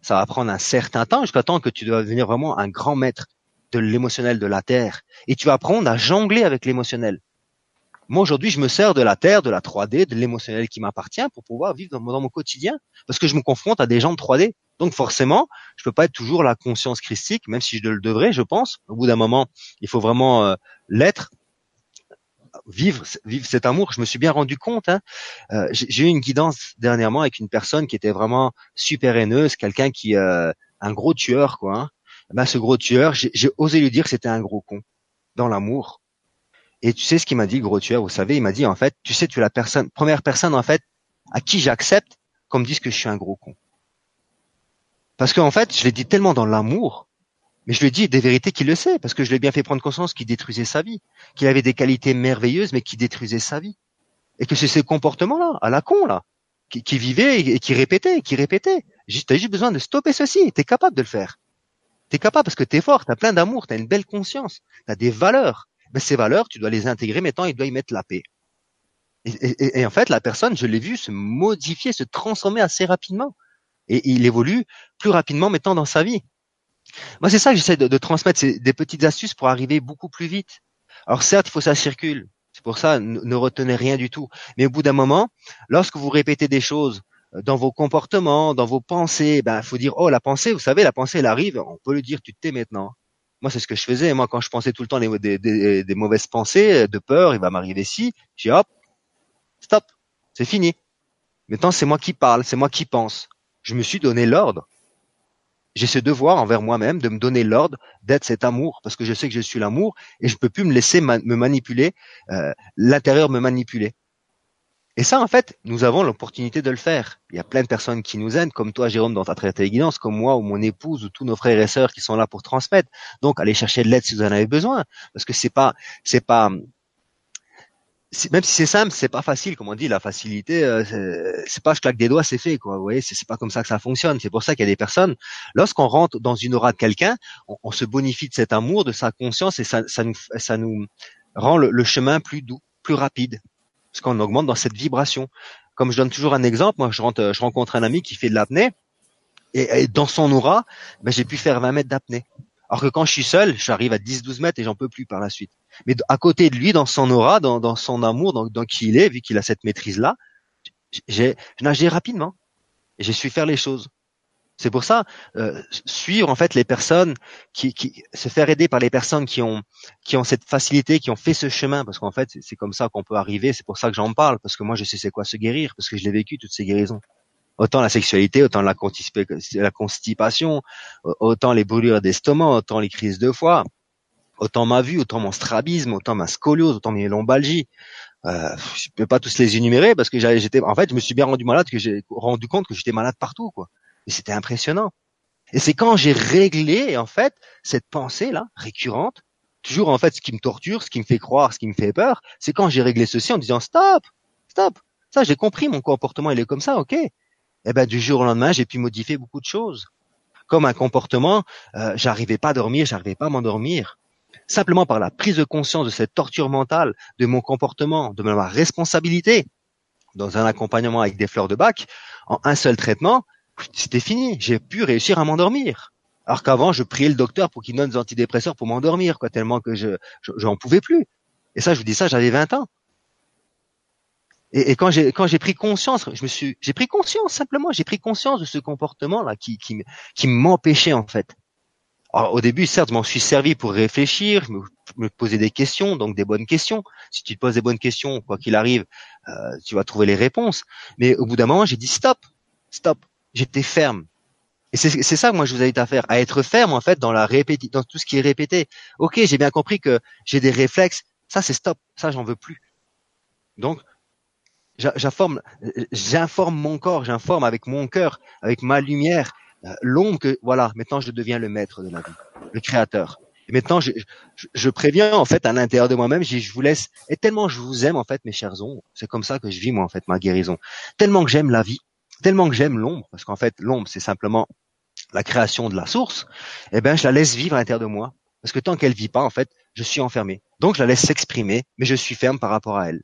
Ça va prendre un certain temps jusqu'à temps que tu dois devenir vraiment un grand maître de l'émotionnel de la terre. Et tu vas à jongler avec l'émotionnel. Moi aujourd'hui, je me sers de la terre, de la 3D, de l'émotionnel qui m'appartient pour pouvoir vivre dans mon, quotidien, parce que je me confronte à des gens de 3D. Donc forcément, je peux pas être toujours la conscience christique, même si je le devrais, je pense. Au bout d'un moment, il faut vraiment euh, l'être, vivre, vivre cet amour. Je me suis bien rendu compte. Hein. Euh, j'ai eu une guidance dernièrement avec une personne qui était vraiment super haineuse, quelqu'un qui, euh, un gros tueur, quoi. Hein. Ben, ce gros tueur, j'ai osé lui dire que c'était un gros con dans l'amour. Et tu sais ce qu'il m'a dit, gros tueur, vous savez, il m'a dit en fait, tu sais, tu es la personne, première personne en fait à qui j'accepte qu'on me dise que je suis un gros con. Parce qu'en fait, je l'ai dit tellement dans l'amour, mais je lui ai dit des vérités qu'il le sait, parce que je l'ai bien fait prendre conscience qu'il détruisait sa vie, qu'il avait des qualités merveilleuses, mais qui détruisaient sa vie. Et que c'est ces comportements-là, à la con, là, qui, qui vivait et qui répétait, qui répétait. T'as juste besoin de stopper ceci, t'es capable de le faire. T'es capable parce que t'es fort, t'as plein d'amour, t'as une belle conscience, t'as des valeurs. Mais ces valeurs, tu dois les intégrer, maintenant il doit y mettre la paix. Et, en fait, la personne, je l'ai vu se modifier, se transformer assez rapidement. Et il évolue plus rapidement maintenant dans sa vie. Moi, c'est ça que j'essaie de, transmettre, c'est des petites astuces pour arriver beaucoup plus vite. Alors certes, il faut que ça circule. C'est pour ça, ne retenez rien du tout. Mais au bout d'un moment, lorsque vous répétez des choses dans vos comportements, dans vos pensées, ben faut dire oh la pensée, vous savez, la pensée elle arrive, on peut le dire tu te tais maintenant. Moi c'est ce que je faisais. Moi quand je pensais tout le temps des, mauvaises pensées, de peur, il va m'arriver ci, je hop, stop, c'est fini. Maintenant c'est moi qui parle, c'est moi qui pense. Je me suis donné l'ordre j'ai ce devoir envers moi-même de me donner l'ordre d'être cet amour parce que je sais que je suis l'amour et je peux plus me laisser me manipuler, euh, l'intérieur me manipuler. Et ça, en fait, nous avons l'opportunité de le faire. Il y a plein de personnes qui nous aident, comme toi, Jérôme, dans ta traité guidance, comme moi ou mon épouse ou tous nos frères et sœurs qui sont là pour transmettre. Donc, allez chercher de l'aide si vous en avez besoin, parce que c'est pas, c'est pas, même si c'est simple, c'est pas facile, comme on dit, la facilité, euh, c'est pas je claque des doigts, c'est fait, quoi. Vous voyez, c'est pas comme ça que ça fonctionne. C'est pour ça qu'il y a des personnes, lorsqu'on rentre dans une aura de quelqu'un, on, se bonifie de cet amour, de sa conscience, et ça, ça nous, ça nous rend le, chemin plus doux, plus rapide, parce qu'on augmente dans cette vibration. Comme je donne toujours un exemple, moi, je rencontre un ami qui fait de l'apnée, et, dans son aura, ben, j'ai pu faire 20 mètres d'apnée. Alors que quand je suis seul, j'arrive à 10-12 mètres et j'en peux plus par la suite. Mais à côté de lui, dans son aura, dans, son amour, dans, dans, qui il est, vu qu'il a cette maîtrise-là, j'ai nagé rapidement et j'ai su faire les choses. C'est pour ça, euh, suivre en fait les personnes, qui, se faire aider par les personnes qui ont qui ont cette facilité, qui ont fait ce chemin, parce qu'en fait c'est comme ça qu'on peut arriver. C'est pour ça que j'en parle, parce que moi je sais c'est quoi se guérir, parce que je l'ai vécu toutes ces guérisons autant la sexualité, autant la, constipation, autant les brûlures d'estomac, autant les crises de foie, autant ma vue, autant mon strabisme, autant ma scoliose, autant mes lombalgies. Euh, je peux pas tous les énumérer parce que j'étais, en fait, je me suis bien rendu malade que j'ai rendu compte que j'étais malade partout, quoi. Et c'était impressionnant. Et c'est quand j'ai réglé, en fait, cette pensée là récurrente, toujours en fait, ce qui me torture, ce qui me fait croire, ce qui me fait peur, c'est quand j'ai réglé ceci en disant stop, stop. Ça, j'ai compris, mon comportement, il est comme ça, ok eh ben du jour au lendemain, j'ai pu modifier beaucoup de choses. Comme un comportement, euh, j'arrivais pas à dormir, j'arrivais pas à m'endormir. Simplement par la prise de conscience de cette torture mentale, de mon comportement, de ma responsabilité, dans un accompagnement avec des fleurs de bac, en un seul traitement, c'était fini. J'ai pu réussir à m'endormir. Alors qu'avant, je priais le docteur pour qu'il donne des antidépresseurs pour m'endormir, quoi, tellement que je, j'en pouvais plus. Et ça, je vous dis ça, j'avais 20 ans. Et, quand j'ai quand j'ai pris conscience, je me suis j'ai pris conscience simplement, j'ai pris conscience de ce comportement là qui qui qui m'empêchait en fait. Alors, au début, certes, je m'en suis servi pour réfléchir, me, me, poser des questions, donc des bonnes questions. Si tu te poses des bonnes questions, quoi qu'il arrive, euh, tu vas trouver les réponses. Mais au bout d'un moment, j'ai dit stop, stop. J'étais ferme. Et c'est ça moi je vous invite à faire, à être ferme en fait dans la dans tout ce qui est répété. Ok, j'ai bien compris que j'ai des réflexes. Ça c'est stop. Ça j'en veux plus. Donc j'informe, j'informe mon corps, j'informe avec mon cœur, avec ma lumière, euh, l'ombre que voilà, maintenant je deviens le maître de la vie, le créateur. Et maintenant je, je, préviens en fait à l'intérieur de moi-même, je, je vous laisse et tellement je vous aime en fait mes chers ombres, c'est comme ça que je vis moi en fait ma guérison. Tellement que j'aime la vie, tellement que j'aime l'ombre parce qu'en fait l'ombre c'est simplement la création de la source, eh ben je la laisse vivre à l'intérieur de moi parce que tant qu'elle vit pas en fait, je suis enfermé. Donc je la laisse s'exprimer, mais je suis ferme par rapport à elle.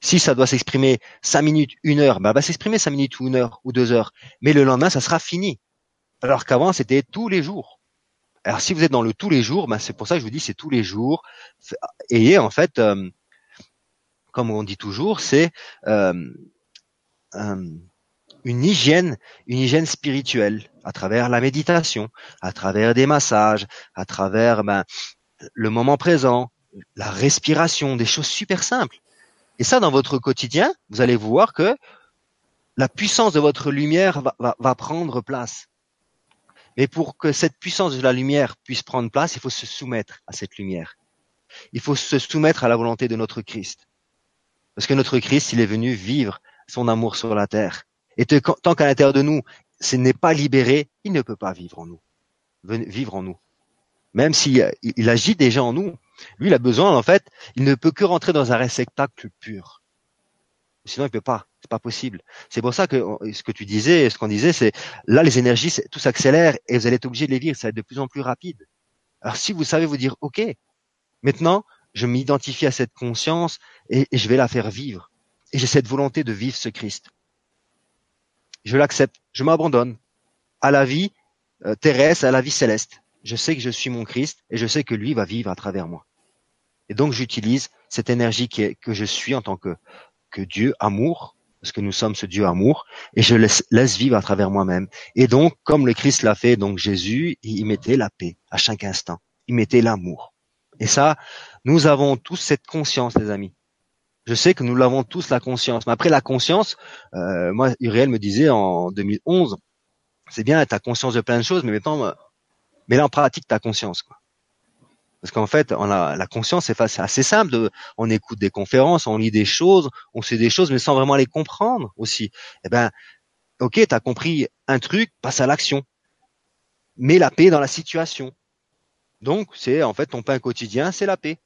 Si ça doit s'exprimer cinq minutes, une heure, ben, elle va s'exprimer cinq minutes ou une heure ou deux heures. Mais le lendemain, ça sera fini. Alors qu'avant, c'était tous les jours. Alors si vous êtes dans le tous les jours, ben, c'est pour ça que je vous dis c'est tous les jours. Ayez en fait, euh, comme on dit toujours, c'est euh, une hygiène, une hygiène spirituelle à travers la méditation, à travers des massages, à travers ben, le moment présent, la respiration, des choses super simples. Et ça, dans votre quotidien, vous allez voir que la puissance de votre lumière va, va, prendre place. Mais pour que cette puissance de la lumière puisse prendre place, il faut se soumettre à cette lumière. Il faut se soumettre à la volonté de notre Christ. Parce que notre Christ, il est venu vivre son amour sur la terre. Et tant qu'à l'intérieur de nous, ce n'est pas libéré, il ne peut pas vivre en nous. Vivre en nous. Même s'il il agit déjà en nous. Lui, il a besoin, en fait, il ne peut que rentrer dans un réceptacle pur. Sinon, il peut pas. C'est pas possible. C'est pour ça que ce que tu disais, ce qu'on disait, c'est là les énergies, tout s'accélère et vous allez être obligé de les vivre. Ça va être de plus en plus rapide. Alors si vous savez vous dire, ok, maintenant je m'identifie à cette conscience et, je vais la faire vivre. Et j'ai cette volonté de vivre ce Christ. Je l'accepte. Je m'abandonne à la vie euh, terrestre, à la vie céleste. Je sais que je suis mon Christ et je sais que lui va vivre à travers moi. Et donc j'utilise cette énergie qui est, que je suis en tant que, que Dieu, amour, parce que nous sommes ce Dieu amour, et je laisse, laisse vivre à travers moi-même. Et donc, comme le Christ l'a fait, donc Jésus, il mettait la paix à chaque instant. Il mettait l'amour. Et ça, nous avons tous cette conscience, les amis. Je sais que nous l'avons tous la conscience. Mais après la conscience, euh, moi, Uriel me disait en 2011, c'est bien, tu as conscience de plein de choses, mais maintenant, mets en pratique ta conscience. Quoi. Parce qu'en fait, on a la conscience, c'est assez simple. on écoute des conférences, on lit des choses, on sait des choses, mais sans vraiment les comprendre aussi. Eh ben, ok, tu as compris un truc, passe à l'action. Mets la paix dans la situation. Donc, c'est en fait ton pain quotidien, c'est la paix.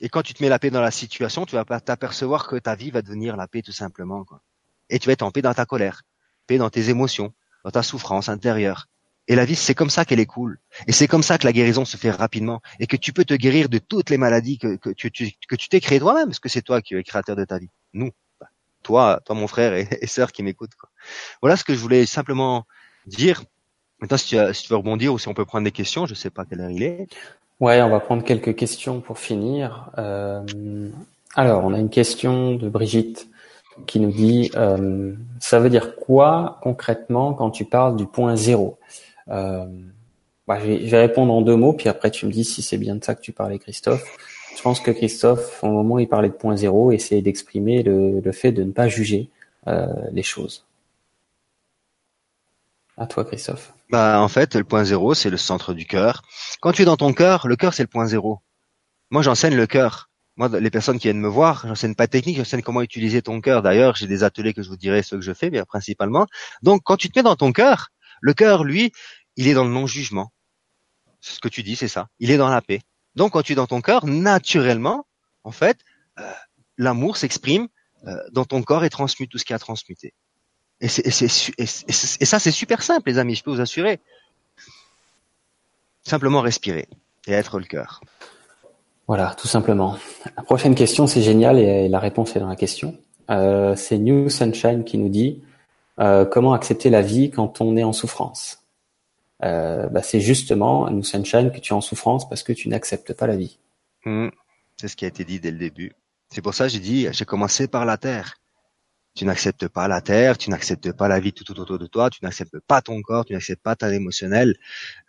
Et quand tu te mets la paix dans la situation, tu vas t'apercevoir que ta vie va devenir la paix tout simplement. Quoi. Et tu vas être en paix dans ta colère, paix dans tes émotions, dans ta souffrance intérieure. Et la vie, c'est comme ça qu'elle est cool. Et c'est comme ça que la guérison se fait rapidement. Et que tu peux te guérir de toutes les maladies que, que tu que tu t'es créé toi-même, parce que c'est toi qui es créateur de ta vie. Nous. Toi, toi mon frère et, et sœur qui m'écoutent. Voilà ce que je voulais simplement dire. Maintenant, si tu, si tu, veux rebondir ou si on peut prendre des questions, je sais pas quelle heure il est. Ouais, on va prendre quelques questions pour finir. Euh, alors, on a une question de Brigitte qui nous dit euh, ça veut dire quoi concrètement quand tu parles du point zéro euh, bah, je, vais, répondre en deux mots, puis après tu me dis si c'est bien de ça que tu parlais, Christophe. Je pense que Christophe, au moment où il parlait de point zéro, essayait d'exprimer le, fait de ne pas juger les choses. À toi, Christophe. Bah, en fait, le point zéro, c'est le centre du cœur. Quand tu es dans ton cœur, le cœur, c'est le point zéro. Moi, j'enseigne le cœur. Moi, les personnes qui viennent me voir, j'enseigne pas technique, j'enseigne comment utiliser ton cœur. D'ailleurs, j'ai des ateliers que je vous dirai ce que je fais, bien principalement. Donc, quand tu te mets dans ton cœur, le cœur, lui, il est dans le non-jugement. Ce que tu dis, c'est ça. Il est dans la paix. Donc, quand tu es dans ton cœur, naturellement, en fait, euh, l'amour s'exprime euh, dans ton corps et transmute tout ce qui a transmuté. Et, c'est, et, ça, c'est super simple, les amis, je peux vous assurer. Simplement respirer et être le cœur. Voilà, tout simplement. La prochaine question, c'est génial et la réponse est dans la question. Euh, c'est New Sunshine qui nous dit euh, comment accepter la vie quand on est en souffrance? Euh, bah, C'est justement, New Sunshine, que tu es en souffrance parce que tu n'acceptes pas la vie. Mmh. c'est ce qui a été dit dès le début. C'est pour ça que j'ai dit, j'ai commencé par la terre. Tu n'acceptes pas la terre, tu n'acceptes pas la vie tout, autour de toi, tu n'acceptes pas ton corps, tu n'acceptes pas ta émotionnel.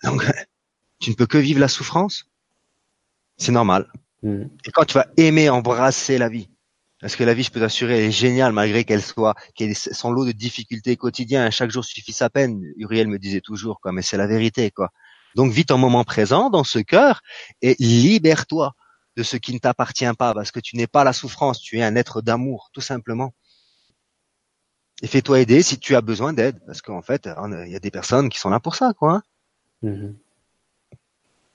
Donc, *laughs* tu ne peux que vivre la souffrance. C'est normal. Mmh. Et quand tu vas aimer embrasser la vie, parce que la vie, je peux t'assurer, elle est géniale malgré qu'elle soit, qu'elle ait son lot de difficultés quotidiennes. Chaque jour suffit sa peine. Uriel me disait toujours, quoi. Mais c'est la vérité, quoi. Donc, vis ton moment présent dans ce cœur et libère-toi de ce qui ne t'appartient pas, parce que tu n'es pas la souffrance, tu es un être d'amour, tout simplement. Et fais-toi aider si tu as besoin d'aide, parce qu'en fait, il y a des personnes qui sont là pour ça, quoi. Mhm.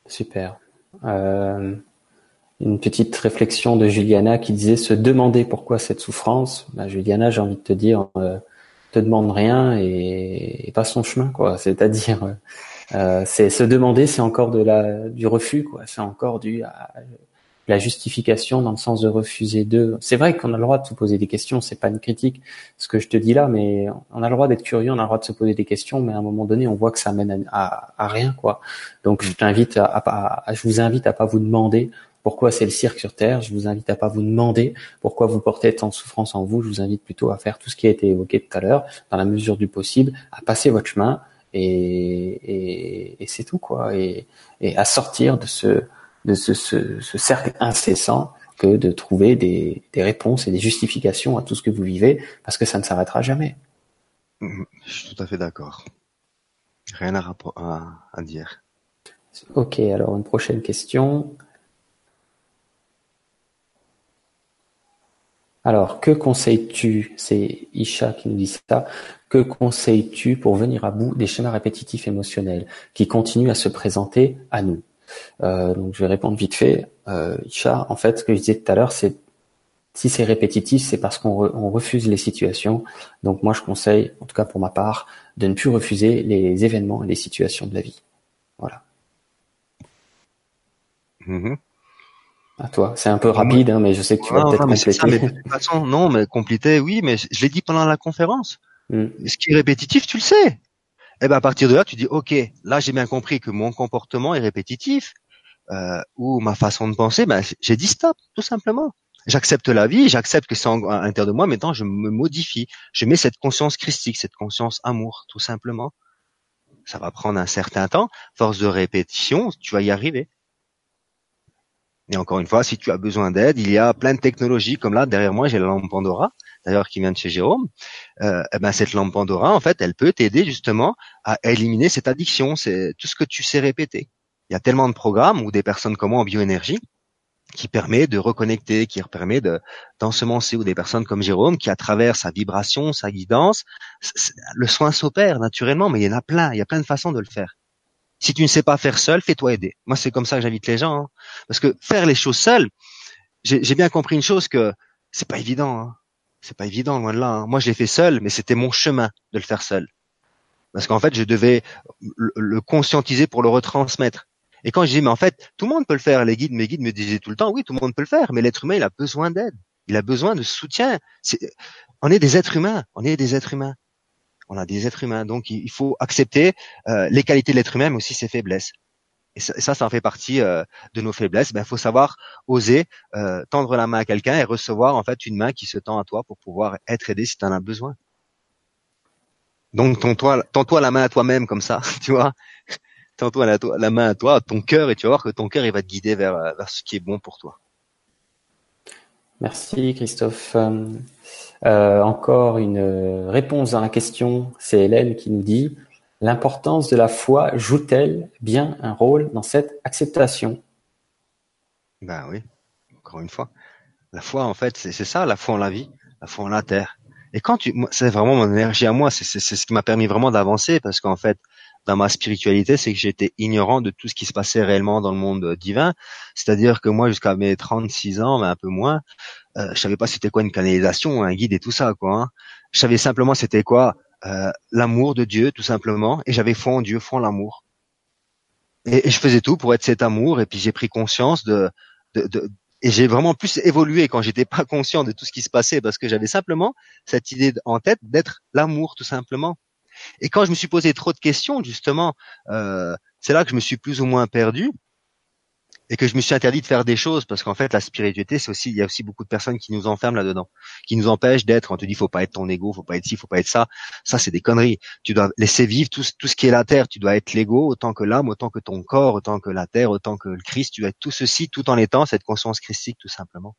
Super. Euh, une petite réflexion de Juliana qui disait se demander pourquoi cette souffrance. Bah, Juliana, j'ai envie de te dire, euh, te demande rien et, pas son chemin, quoi. *laughs* C'est-à-dire, euh, c'est se demander, c'est encore de la du refus, quoi. C'est encore du la justification dans le sens de refuser de. C'est vrai qu'on a le droit de se poser des questions, c'est pas une critique ce que je te dis là, mais on a le droit d'être curieux, on a le droit de se poser des questions, mais à un moment donné, on voit que ça mène à, rien, quoi. Donc je t'invite à, à, je vous invite à pas vous demander pourquoi c'est le cirque sur Terre. Je vous invite à pas vous demander pourquoi vous portez tant de souffrance en vous. Je vous invite plutôt à faire tout ce qui a été évoqué tout à l'heure, dans la mesure du possible, à passer votre chemin et, et, c'est tout quoi, et, et, à sortir de ce de ce, ce, ce, cercle incessant que de trouver des, des réponses et des justifications à tout ce que vous vivez, parce que ça ne s'arrêtera jamais. Je suis tout à fait d'accord. Rien à, à, à dire. Ok, alors une prochaine question. Alors, que conseilles-tu, c'est Isha qui nous dit ça, que conseilles-tu pour venir à bout des schémas répétitifs émotionnels qui continuent à se présenter à nous? Euh, Donc, je vais répondre vite fait. Euh, Isha, en fait, ce que je disais tout à l'heure, c'est si c'est répétitif, c'est parce qu'on refuse les situations. Donc, moi, je conseille, en tout cas pour ma part, de ne plus refuser les événements et les situations de la vie. Voilà. Mm-hmm. À toi. C'est un peu rapide, hein, mais je sais que tu vas peut-être compléter. de toute façon, non, mais compléter, oui, mais je l'ai dit pendant la conférence. Mm. Ce qui est répétitif, tu le sais. Eh ben à partir de là, tu dis, ok, là j'ai bien compris que mon comportement est répétitif euh, ou ma façon de penser. Ben j'ai dit stop, tout simplement. J'accepte la vie, j'accepte que c'est à l'intérieur de moi. Maintenant, je me modifie. Je mets cette conscience christique, cette conscience amour, tout simplement. Ça va prendre un certain temps. Force de répétition, tu vas y arriver. Et encore une fois, si tu as besoin d'aide, il y a plein de technologies comme là derrière moi, j'ai la lampe Pandora, d'ailleurs qui vient de chez Jérôme. Euh, eh ben cette lampe Pandora, en fait, elle peut t'aider justement à éliminer cette addiction, c'est tout ce que tu sais répéter. Il y a tellement de programmes ou des personnes comme moi en bioénergie qui permet de reconnecter, qui permet de d'ensemencer ou des personnes comme Jérôme qui à travers sa vibration, sa guidance, le soin s'opère naturellement, mais il y en a plein, il y a plein de façons de le faire. Si tu ne sais pas faire seul, fais-toi aider. Moi, c'est comme ça que j'invite les gens. Hein. Parce que faire les choses seul, j'ai bien compris une chose que c'est pas évident. Hein. C'est pas évident, loin de là. Hein. Moi, je l'ai fait seul, mais c'était mon chemin de le faire seul. Parce qu'en fait, je devais le, conscientiser pour le retransmettre. Et quand je dis, mais en fait, tout le monde peut le faire. Les guides, mes guides me disaient tout le temps, oui, tout le monde peut le faire, mais l'être humain, il a besoin d'aide. Il a besoin de soutien. on est des êtres humains. On est des êtres humains on a des êtres humains, donc il faut accepter euh, les qualités de l'être humain, mais aussi ses faiblesses. Et ça, ça, en fait partie euh, de nos faiblesses. Ben, faut savoir oser euh, tendre la main à quelqu'un et recevoir en fait une main qui se tend à toi pour pouvoir être aidé si tu en as besoin. Donc tends-toi, tends-toi la main à toi-même comme ça, *laughs* tu vois. Tends-toi la, main à toi, ton cœur, et tu vas voir que ton cœur il va te guider vers, vers ce qui est bon pour toi. Merci Christophe. Euh, encore une réponse à la question, c'est Hélène qui nous dit l'importance de la foi joue-t-elle bien un rôle dans cette acceptation? Ben oui, encore une fois. La foi, en fait, c'est ça, la foi en la vie, la foi en la terre. Et quand tu, c'est vraiment mon énergie à moi, c'est ce qui m'a permis vraiment d'avancer parce qu'en fait, dans ma spiritualité, c'est que j'étais ignorant de tout ce qui se passait réellement dans le monde divin. C'est-à-dire que moi, jusqu'à mes 36 ans, mais un peu moins, euh, je savais pas c'était quoi une canalisation, un guide et tout ça, quoi. Hein. Je savais simplement c'était quoi euh, l'amour de Dieu, tout simplement, et j'avais foi en Dieu, foi en l'amour. Et, je faisais tout pour être cet amour, et puis j'ai pris conscience de, et j'ai vraiment plus évolué quand j'étais pas conscient de tout ce qui se passait, parce que j'avais simplement cette idée en tête d'être l'amour, tout simplement. Et quand je me suis posé trop de questions, justement, euh, c'est là que je me suis plus ou moins perdu et que je me suis interdit de faire des choses parce qu'en fait la spiritualité c'est aussi il y a aussi beaucoup de personnes qui nous enferment là-dedans, qui nous empêchent d'être. On te dit faut pas être ton ego, faut pas être ci, faut pas être ça. Ça c'est des conneries. Tu dois laisser vivre tout, tout ce qui est la terre. Tu dois être l'ego autant que l'âme, autant que ton corps, autant que la terre, autant que le Christ. Tu dois être tout ceci tout en étant cette conscience christique tout simplement.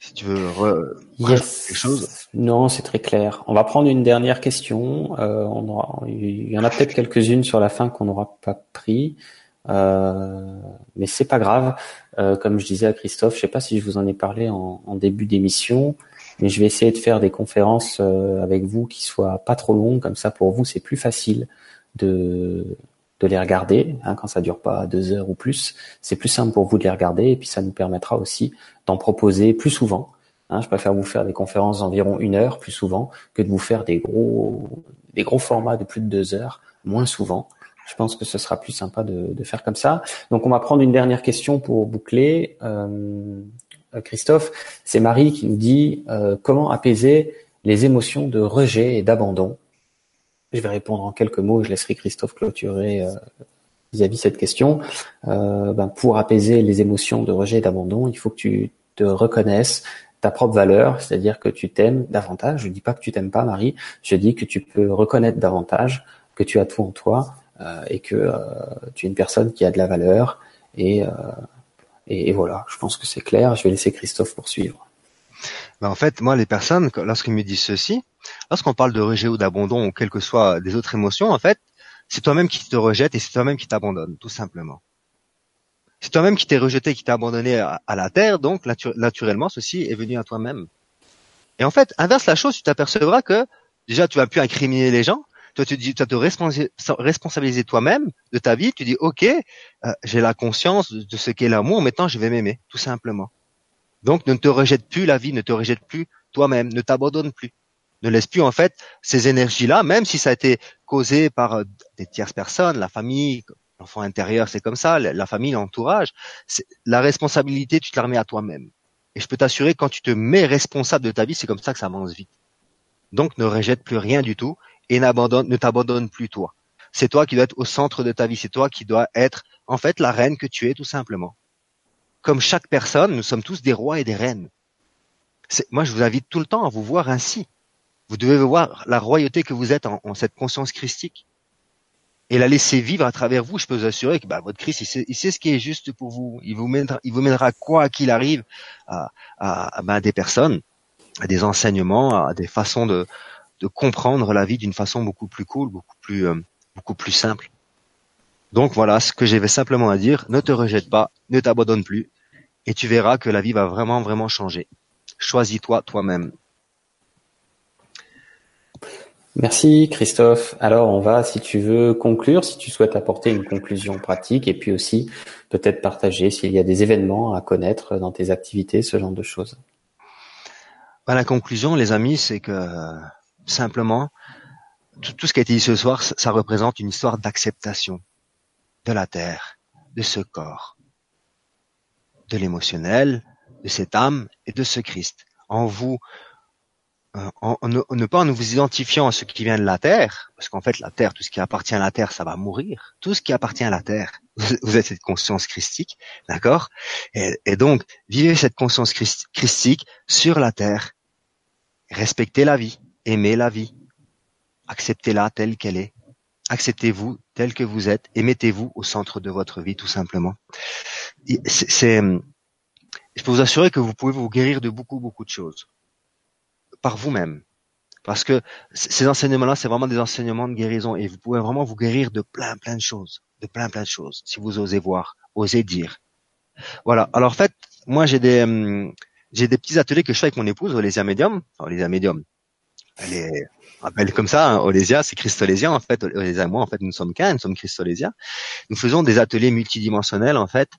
Si tu veux re... yes. quelque chose. Non, c'est très clair. On va prendre une dernière question. Euh, on aura... il y en a peut-être quelques-unes sur la fin qu'on n'aura pas pris. Euh, mais c'est pas grave. Euh, comme je disais à Christophe, je sais pas si je vous en ai parlé en, en début d'émission, mais je vais essayer de faire des conférences euh, avec vous qui soient pas trop longues, comme ça pour vous c'est plus facile de de les regarder hein, quand ça dure pas deux heures ou plus. C'est plus simple pour vous de les regarder et puis ça nous permettra aussi d'en proposer plus souvent. Hein, je préfère vous faire des conférences d'environ une heure plus souvent que de vous faire des gros des gros formats de plus de deux heures moins souvent. Je pense que ce sera plus sympa de, faire comme ça. Donc on va prendre une dernière question pour boucler. Euh, Christophe, c'est Marie qui nous dit euh, comment apaiser les émotions de rejet et d'abandon? Je vais répondre en quelques mots. Je laisserai Christophe clôturer euh, vis-à-vis cette question. Ben, pour apaiser les émotions de rejet et d'abandon, il faut que tu te reconnaisses ta propre valeur, c'est-à-dire que tu t'aimes davantage. Je dis pas que tu t'aimes pas, Marie. Je dis que tu peux reconnaître davantage que tu as tout en toi et que euh, tu es une personne qui a de la valeur et, euh, et, et voilà, je pense que c'est clair. Je vais laisser Christophe poursuivre. Ben, en fait, moi, les personnes, lorsqu'ils me disent ceci, lorsqu'on parle de rejet ou d'abandon ou quelles que soient des autres émotions, en fait, c'est toi-même qui te rejette et c'est toi-même qui t'abandonne, tout simplement. C'est toi-même qui t'es rejeté, qui t'es abandonné à, la terre, donc naturellement, ceci est venu à toi-même. Et en fait, inverse la chose, tu t'apercevras que déjà, tu vas plus incriminer les gens. Toi, tu dis, tu te responsabiliser toi-même de ta vie. Tu dis, ok, euh, j'ai la conscience de ce qu'est l'amour. Maintenant, je vais m'aimer, tout simplement. Donc, ne te rejette plus la vie, ne te rejette plus toi-même, ne t'abandonne plus. Ne laisse plus en fait ces énergies-là, même si ça a été causé par euh, des tierces personnes, la famille, l'enfant intérieur, c'est comme ça, la famille, l'entourage. La responsabilité, tu te la remets à toi-même. Et je peux t'assurer, quand tu te mets responsable de ta vie, c'est comme ça que ça avance vite. Donc, ne rejette plus rien du tout et n'abandonne, ne t'abandonne plus toi. C'est toi qui dois être au centre de ta vie. C'est toi qui dois être, en fait, la reine que tu es, tout simplement comme chaque personne, nous sommes tous des rois et des reines. Moi, je vous invite tout le temps à vous voir ainsi. Vous devez voir la royauté que vous êtes en, cette conscience christique et la laisser vivre à travers vous. Je peux vous assurer que bah, votre Christ, il sait, ce qui est juste pour vous. Il vous mènera, il vous mènera quoi qu'il arrive à, à, bah, des personnes, à des enseignements, à des façons de, de comprendre la vie d'une façon beaucoup plus cool, beaucoup plus, euh, beaucoup plus simple. Donc voilà ce que j'avais simplement à dire. Ne te rejette pas, ne t'abandonne plus, et tu verras que la vie va vraiment, vraiment changer. Choisis-toi toi-même. Merci Christophe. Alors on va, si tu veux, conclure, si tu souhaites apporter une conclusion pratique, et puis aussi peut-être partager s'il y a des événements à connaître dans tes activités, ce genre de choses. Bah, la conclusion, les amis, c'est que simplement, tout, ce qui a été dit ce soir, ça représente une histoire d'acceptation de la terre, de ce corps, de l'émotionnel, de cette âme et de ce Christ. En vous, euh, en, ne, pas en vous identifiant à ce qui vient de la terre, parce qu'en fait la terre, tout ce qui appartient à la terre, ça va mourir. Tout ce qui appartient à la terre, *laughs* vous êtes cette conscience christique, d'accord? Et, et, donc vivez cette conscience christique sur la terre, respectez la vie, aimez la vie, acceptez-la telle qu'elle est, acceptez-vous tel que vous êtes et mettez-vous au centre de votre vie tout simplement. C'est, je peux vous assurer que vous pouvez vous guérir de beaucoup beaucoup de choses par vous-même. Parce que ces enseignements-là, c'est vraiment des enseignements de guérison et vous pouvez vraiment vous guérir de plein plein de choses, de plein plein de choses, si vous osez voir, osez dire. Voilà. Alors en fait, moi j'ai des hum, petits ateliers que je fais avec mon épouse, Olésia Medium, enfin, Olésia Medium. Elle est appelle comme ça, hein, Olésia, c'est Christolésien en fait. Olésia et moi, en fait, nous sommes qu'un, nous sommes Christolésiens. Nous faisons des ateliers multidimensionnels en fait,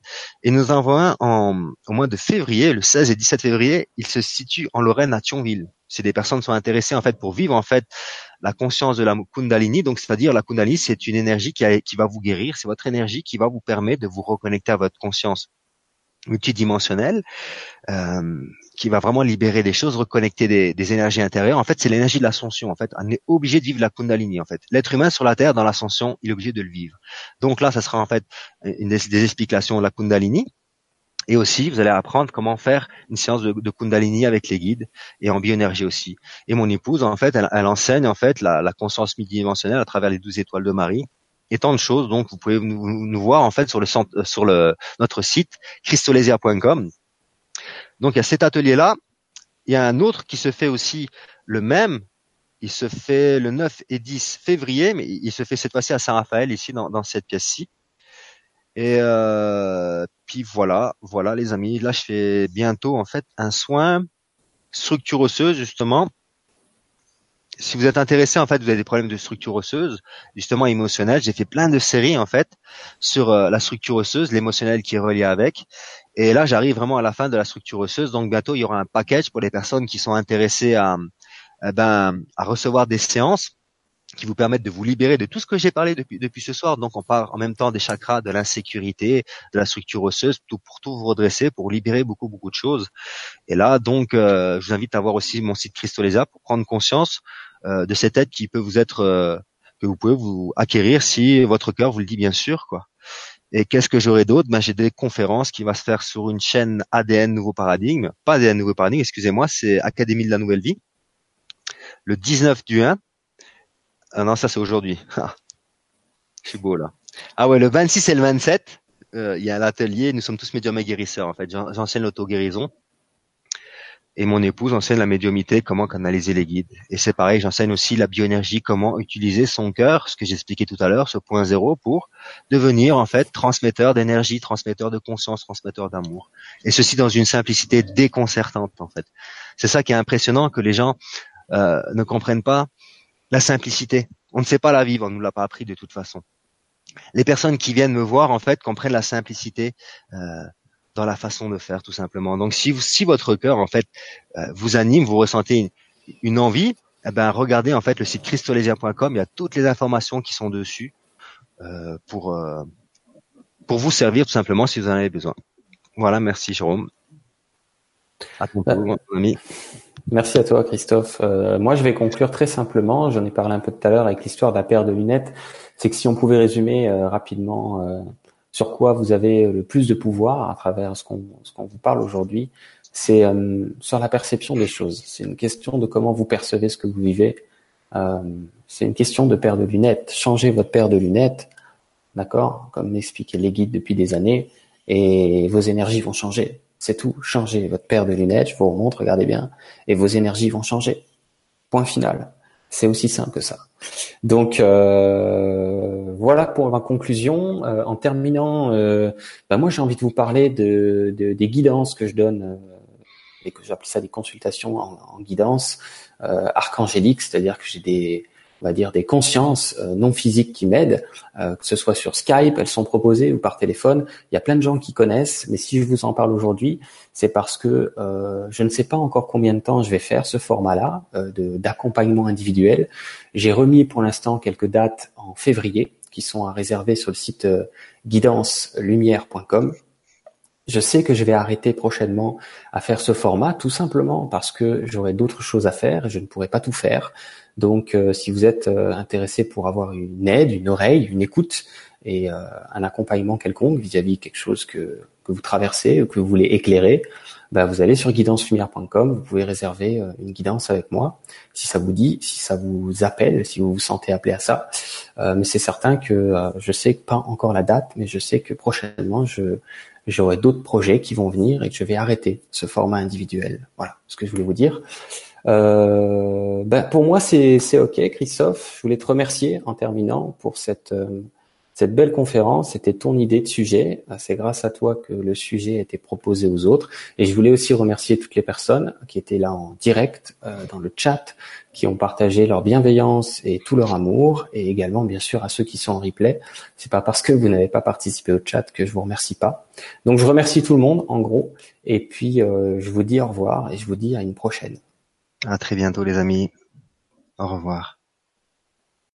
et nous en avons un en, au mois de février, le 16 et 17 février. Il se situe en Lorraine à Thionville. Si des personnes sont intéressées en fait pour vivre en fait la conscience de la Kundalini, donc c'est-à-dire la Kundalini, c'est une énergie qui, qui va vous guérir, c'est votre énergie qui va vous permettre de vous reconnecter à votre conscience multidimensionnelle euh, qui va vraiment libérer des choses, reconnecter des, des énergies intérieures. En fait, c'est l'énergie de l'ascension. En fait, on est obligé de vivre la Kundalini. En fait, l'être humain sur la Terre dans l'ascension, il est obligé de le vivre. Donc là, ça sera en fait une des, explications de la Kundalini. Et aussi, vous allez apprendre comment faire une séance de, de Kundalini avec les guides et en bioénergie aussi. Et mon épouse, en fait, elle, elle enseigne en fait la, la conscience multidimensionnelle à travers les douze étoiles de Marie et tant de choses. Donc, vous pouvez nous, voir en fait sur le centre, sur le notre site christolesia.com. Donc, il y a cet atelier-là. Il y a un autre qui se fait aussi le même. Il se fait le 9 et 10 février, mais il se fait cette fois-ci à Saint-Raphaël, ici dans, dans cette pièce-ci. Et euh, puis voilà, voilà les amis. Là, je fais bientôt en fait un soin structure osseuse justement si vous êtes intéressé, en fait, vous avez des problèmes de structure osseuse, justement émotionnelle. J'ai fait plein de séries en fait sur euh, la structure osseuse, l'émotionnel qui est relié avec. Et là, j'arrive vraiment à la fin de la structure osseuse. Donc bientôt, il y aura un package pour les personnes qui sont intéressées à, eh ben, à recevoir des séances qui vous permettent de vous libérer de tout ce que j'ai parlé depuis, depuis ce soir. Donc on parle en même temps des chakras, de l'insécurité, de la structure osseuse, pour tout vous redresser, pour libérer beaucoup beaucoup de choses. Et là, donc, euh, je vous invite à voir aussi mon site Cristolesa pour prendre conscience de cette aide qui peut vous être euh, que vous pouvez vous acquérir si votre cœur vous le dit bien sûr quoi. Et qu'est-ce que j'aurai d'autre? Ben, J'ai des conférences qui va se faire sur une chaîne ADN Nouveau Paradigme. Pas ADN Nouveau Paradigme, excusez-moi, c'est Académie de la Nouvelle Vie. Le 19 du 1. Ah non, ça c'est aujourd'hui. *laughs* Ah, je suis beau là. Ah ouais, le 26 et le 27, euh, il y a l'atelier, nous sommes tous médiums et guérisseurs en fait. J'enseigne l'auto-guérison. Et mon épouse enseigne la médiumité, comment canaliser les guides. Et c'est pareil, j'enseigne aussi la bioénergie, comment utiliser son cœur, ce que j'expliquais tout à l'heure, ce point zéro, pour devenir en fait transmetteur d'énergie, transmetteur de conscience, transmetteur d'amour. Et ceci dans une simplicité déconcertante en fait. C'est ça qui est impressionnant que les gens euh, ne comprennent pas la simplicité. On ne sait pas la vivre, on nous l'a pas appris de toute façon. Les personnes qui viennent me voir en fait comprennent la simplicité. Euh, dans la façon de faire tout simplement. Donc si, si votre cœur en fait euh, vous anime, vous ressentez une, envie, eh ben regardez en fait le site christolesia.com, il y a toutes les informations qui sont dessus euh, pour euh, pour vous servir tout simplement si vous en avez besoin. Voilà, merci Jérôme. À ton tour, mon ami. Merci à toi, Christophe. moi, je vais conclure très simplement. J'en ai parlé un peu tout à l'heure avec l'histoire de la paire de lunettes. C'est que si on pouvait résumer rapidement sur quoi vous avez le plus de pouvoir à travers ce qu'on vous parle aujourd'hui, c'est euh, sur la perception des choses. C'est une question de comment vous percevez ce que vous vivez. Euh, c'est une question de paire de lunettes. Changez votre paire de lunettes, d'accord, comme m'expliquaient les guides depuis des années, et vos énergies vont changer. C'est tout. Changez votre paire de lunettes. Je vous remontre, regardez bien, et vos énergies vont changer. Point final. C'est aussi simple que ça. Donc euh, voilà pour ma conclusion. Euh, en terminant, euh, bah, moi j'ai envie de vous parler de, des guidances que je donne, et que j'appelle ça des consultations en, en guidance archangélique, c'est-à-dire que j'ai des on va dire des consciences euh, non physiques qui m'aident, euh, que ce soit sur Skype, elles sont proposées ou par téléphone. Il y a plein de gens qui connaissent, mais si je vous en parle aujourd'hui, c'est parce que euh, je ne sais pas encore combien de temps je vais faire ce format-là d'accompagnement individuel. J'ai remis pour l'instant quelques dates en février qui sont à réserver sur le site guidancelumière.com. Je sais que je vais arrêter prochainement à faire ce format, tout simplement parce que j'aurai d'autres choses à faire et je ne pourrai pas tout faire. Donc, euh, si vous êtes euh, intéressé pour avoir une aide, une oreille, une écoute et euh, un accompagnement quelconque vis-à-vis quelque chose que, que vous traversez ou que vous voulez éclairer, bah, vous allez sur guidancelumière.com, vous pouvez réserver une guidance avec moi, si ça vous dit, si ça vous appelle, si vous vous sentez appelé à ça. mais c'est certain que je sais pas encore la date, mais je sais que prochainement, je j'aurai d'autres projets qui vont venir et que je vais arrêter ce format individuel. Voilà ce que je voulais vous dire. Euh, ben pour moi, c'est OK, Christophe. Je voulais te remercier en terminant pour cette, euh, cette belle conférence. C'était ton idée de sujet. Euh, c'est grâce à toi que le sujet a été proposé aux autres. Et je voulais aussi remercier toutes les personnes qui étaient là en direct, euh, dans le chat, qui ont partagé leur bienveillance et tout leur amour, et également bien sûr à ceux qui sont en replay. C'est pas parce que vous n'avez pas participé au chat que je vous remercie pas. Donc je remercie tout le monde en gros, et puis je vous dis au revoir et je vous dis à une prochaine. À très bientôt les amis. Au revoir.